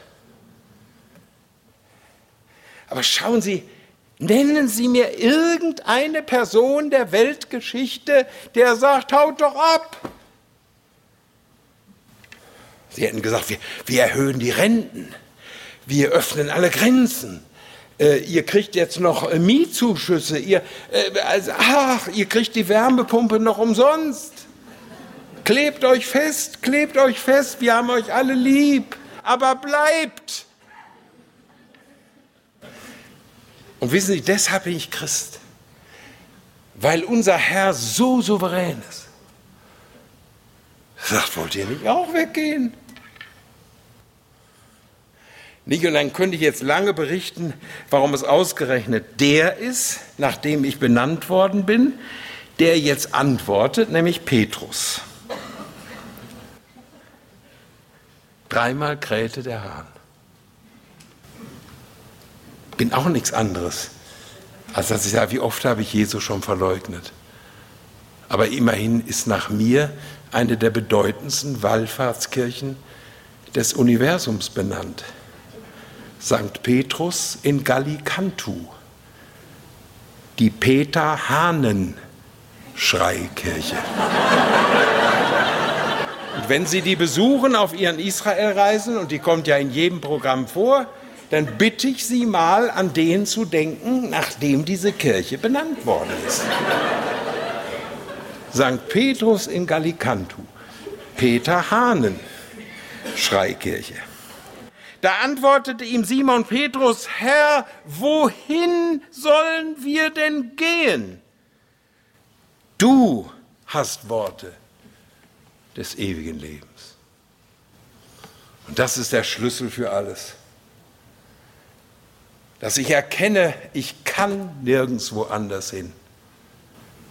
Aber schauen Sie, nennen Sie mir irgendeine Person der Weltgeschichte, der sagt, haut doch ab. Sie hätten gesagt, wir, wir erhöhen die Renten, wir öffnen alle Grenzen. Äh, ihr kriegt jetzt noch äh, Mietzuschüsse, ihr, äh, also, ach, ihr kriegt die Wärmepumpe noch umsonst. Klebt euch fest, klebt euch fest, wir haben euch alle lieb, aber bleibt. Und wissen Sie, deshalb bin ich Christ, weil unser Herr so souverän ist. Sagt, wollt ihr nicht auch weggehen? Und dann könnte ich jetzt lange berichten, warum es ausgerechnet der ist, nachdem ich benannt worden bin, der jetzt antwortet, nämlich Petrus. Dreimal krähte der Hahn. Bin auch nichts anderes, als dass ich sage, wie oft habe ich Jesus schon verleugnet. Aber immerhin ist nach mir eine der bedeutendsten Wallfahrtskirchen des Universums benannt. St. Petrus in Gallicantu, die Peter Hahnen Schreikirche wenn Sie die besuchen auf Ihren Israelreisen, und die kommt ja in jedem Programm vor, dann bitte ich Sie mal an den zu denken, nachdem diese Kirche benannt worden ist. St. Petrus in Gallicantu, Peter Hahnen, Schreikirche. Da antwortete ihm Simon Petrus, Herr, wohin sollen wir denn gehen? Du hast Worte des ewigen Lebens. Und das ist der Schlüssel für alles. Dass ich erkenne, ich kann nirgendwo anders hin.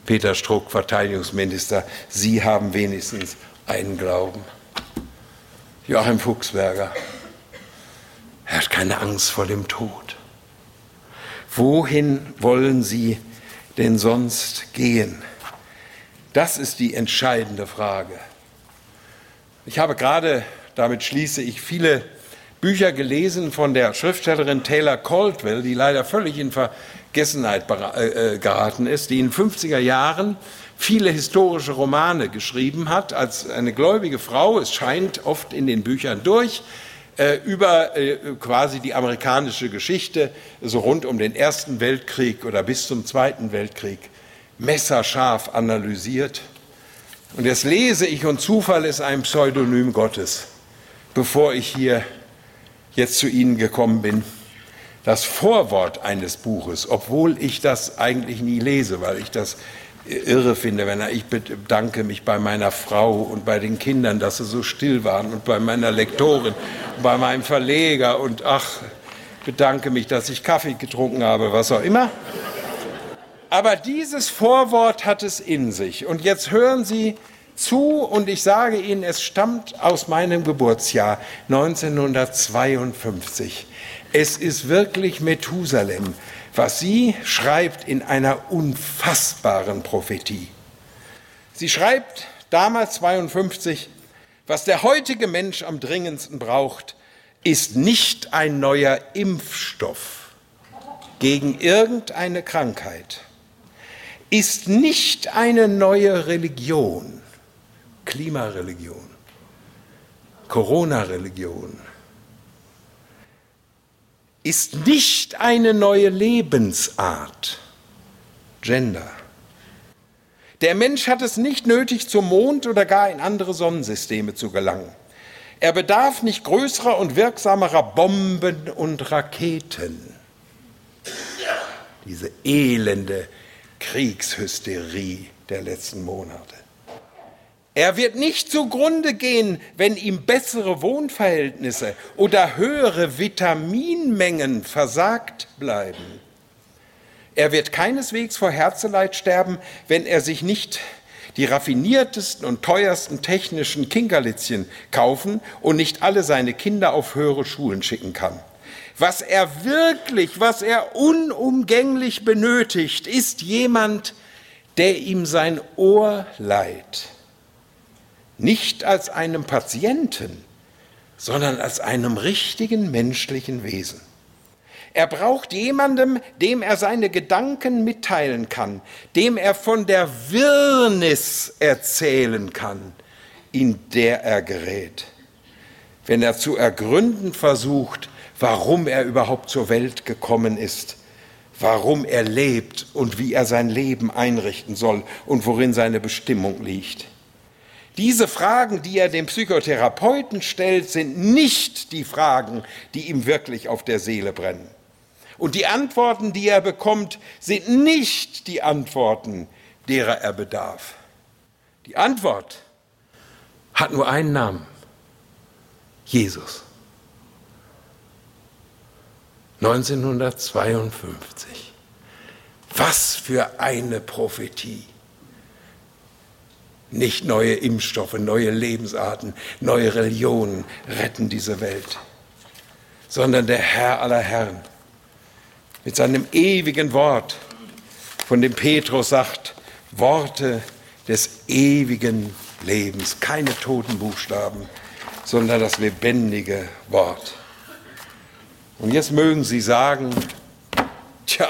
Peter Struck, Verteidigungsminister, Sie haben wenigstens einen Glauben. Joachim Fuchsberger, er hat keine Angst vor dem Tod. Wohin wollen Sie denn sonst gehen? Das ist die entscheidende Frage. Ich habe gerade, damit schließe ich, viele Bücher gelesen von der Schriftstellerin Taylor Caldwell, die leider völlig in Vergessenheit äh, geraten ist, die in den 50er Jahren viele historische Romane geschrieben hat, als eine gläubige Frau, es scheint oft in den Büchern durch, äh, über äh, quasi die amerikanische Geschichte, so rund um den Ersten Weltkrieg oder bis zum Zweiten Weltkrieg, messerscharf analysiert und jetzt lese ich und Zufall ist ein Pseudonym Gottes, bevor ich hier jetzt zu Ihnen gekommen bin. Das Vorwort eines Buches, obwohl ich das eigentlich nie lese, weil ich das irre finde, wenn er, ich bedanke mich bei meiner Frau und bei den Kindern, dass sie so still waren und bei meiner Lektorin, und bei meinem Verleger und ach, bedanke mich, dass ich Kaffee getrunken habe, was auch immer. Aber dieses Vorwort hat es in sich. Und jetzt hören Sie zu und ich sage Ihnen, es stammt aus meinem Geburtsjahr 1952. Es ist wirklich Methusalem, was sie schreibt in einer unfassbaren Prophetie. Sie schreibt damals 52, was der heutige Mensch am dringendsten braucht, ist nicht ein neuer Impfstoff gegen irgendeine Krankheit ist nicht eine neue Religion, Klimareligion, Corona-Religion, ist nicht eine neue Lebensart, Gender. Der Mensch hat es nicht nötig, zum Mond oder gar in andere Sonnensysteme zu gelangen. Er bedarf nicht größerer und wirksamerer Bomben und Raketen. diese elende Kriegshysterie der letzten Monate. Er wird nicht zugrunde gehen, wenn ihm bessere Wohnverhältnisse oder höhere Vitaminmengen versagt bleiben. Er wird keineswegs vor Herzeleid sterben, wenn er sich nicht die raffiniertesten und teuersten technischen Kinkerlitzchen kaufen und nicht alle seine Kinder auf höhere Schulen schicken kann. Was er wirklich, was er unumgänglich benötigt, ist jemand, der ihm sein Ohr leiht. Nicht als einem Patienten, sondern als einem richtigen menschlichen Wesen. Er braucht jemandem, dem er seine Gedanken mitteilen kann, dem er von der Wirrnis erzählen kann, in der er gerät. Wenn er zu ergründen versucht, warum er überhaupt zur Welt gekommen ist, warum er lebt und wie er sein Leben einrichten soll und worin seine Bestimmung liegt. Diese Fragen, die er dem Psychotherapeuten stellt, sind nicht die Fragen, die ihm wirklich auf der Seele brennen. Und die Antworten, die er bekommt, sind nicht die Antworten, derer er bedarf. Die Antwort hat nur einen Namen. Jesus. 1952. Was für eine Prophetie. Nicht neue Impfstoffe, neue Lebensarten, neue Religionen retten diese Welt, sondern der Herr aller Herren mit seinem ewigen Wort, von dem Petrus sagt, Worte des ewigen Lebens, keine toten Buchstaben, sondern das lebendige Wort. Und jetzt mögen Sie sagen, tja,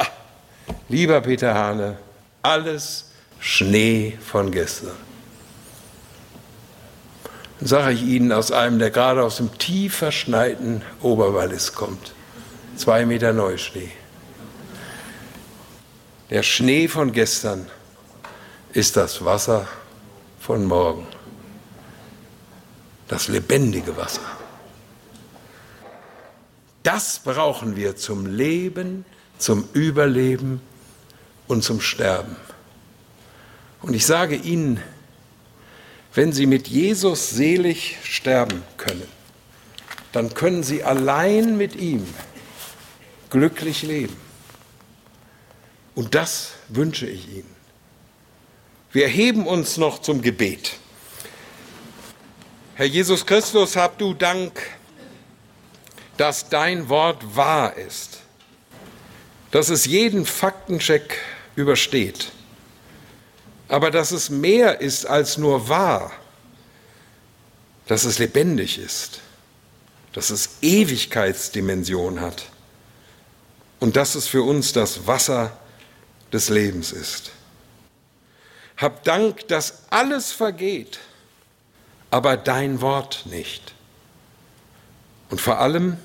lieber Peter Hane, alles Schnee von gestern. Sage ich Ihnen aus einem, der gerade aus dem tief verschneiten Oberwallis kommt, zwei Meter Neuschnee. Der Schnee von gestern ist das Wasser von morgen. Das lebendige Wasser. Das brauchen wir zum Leben, zum Überleben und zum Sterben. Und ich sage Ihnen, wenn Sie mit Jesus selig sterben können, dann können Sie allein mit ihm glücklich leben. Und das wünsche ich Ihnen. Wir erheben uns noch zum Gebet. Herr Jesus Christus, hab du Dank, dass dein Wort wahr ist, dass es jeden Faktencheck übersteht, aber dass es mehr ist als nur wahr, dass es lebendig ist, dass es Ewigkeitsdimension hat und dass es für uns das Wasser des Lebens ist. Hab Dank, dass alles vergeht, aber dein Wort nicht. Und vor allem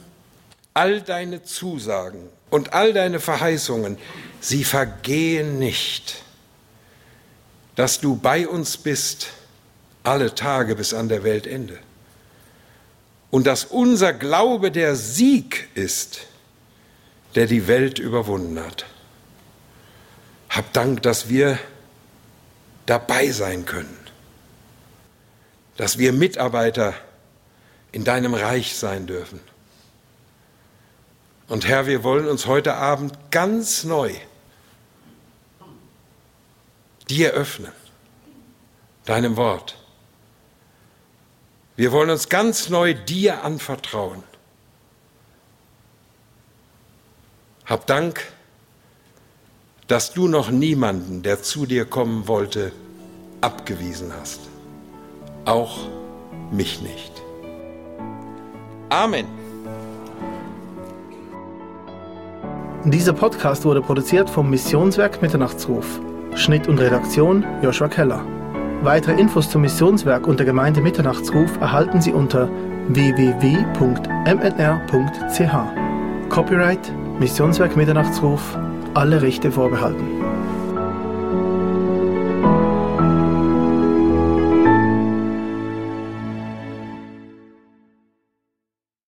all deine Zusagen und all deine Verheißungen, sie vergehen nicht. Dass du bei uns bist alle Tage bis an der Weltende. Und dass unser Glaube der Sieg ist, der die Welt überwunden hat. Hab Dank, dass wir dabei sein können, dass wir Mitarbeiter in deinem Reich sein dürfen. Und Herr, wir wollen uns heute Abend ganz neu dir öffnen, deinem Wort. Wir wollen uns ganz neu dir anvertrauen. Hab Dank, dass du noch niemanden, der zu dir kommen wollte, abgewiesen hast. Auch mich nicht. Amen.
Dieser Podcast wurde produziert vom Missionswerk Mitternachtsruf. Schnitt und Redaktion Joshua Keller. Weitere Infos zum Missionswerk und der Gemeinde Mitternachtsruf erhalten Sie unter www.mnr.ch. Copyright Missionswerk Mitternachtsruf alle Rechte vorbehalten.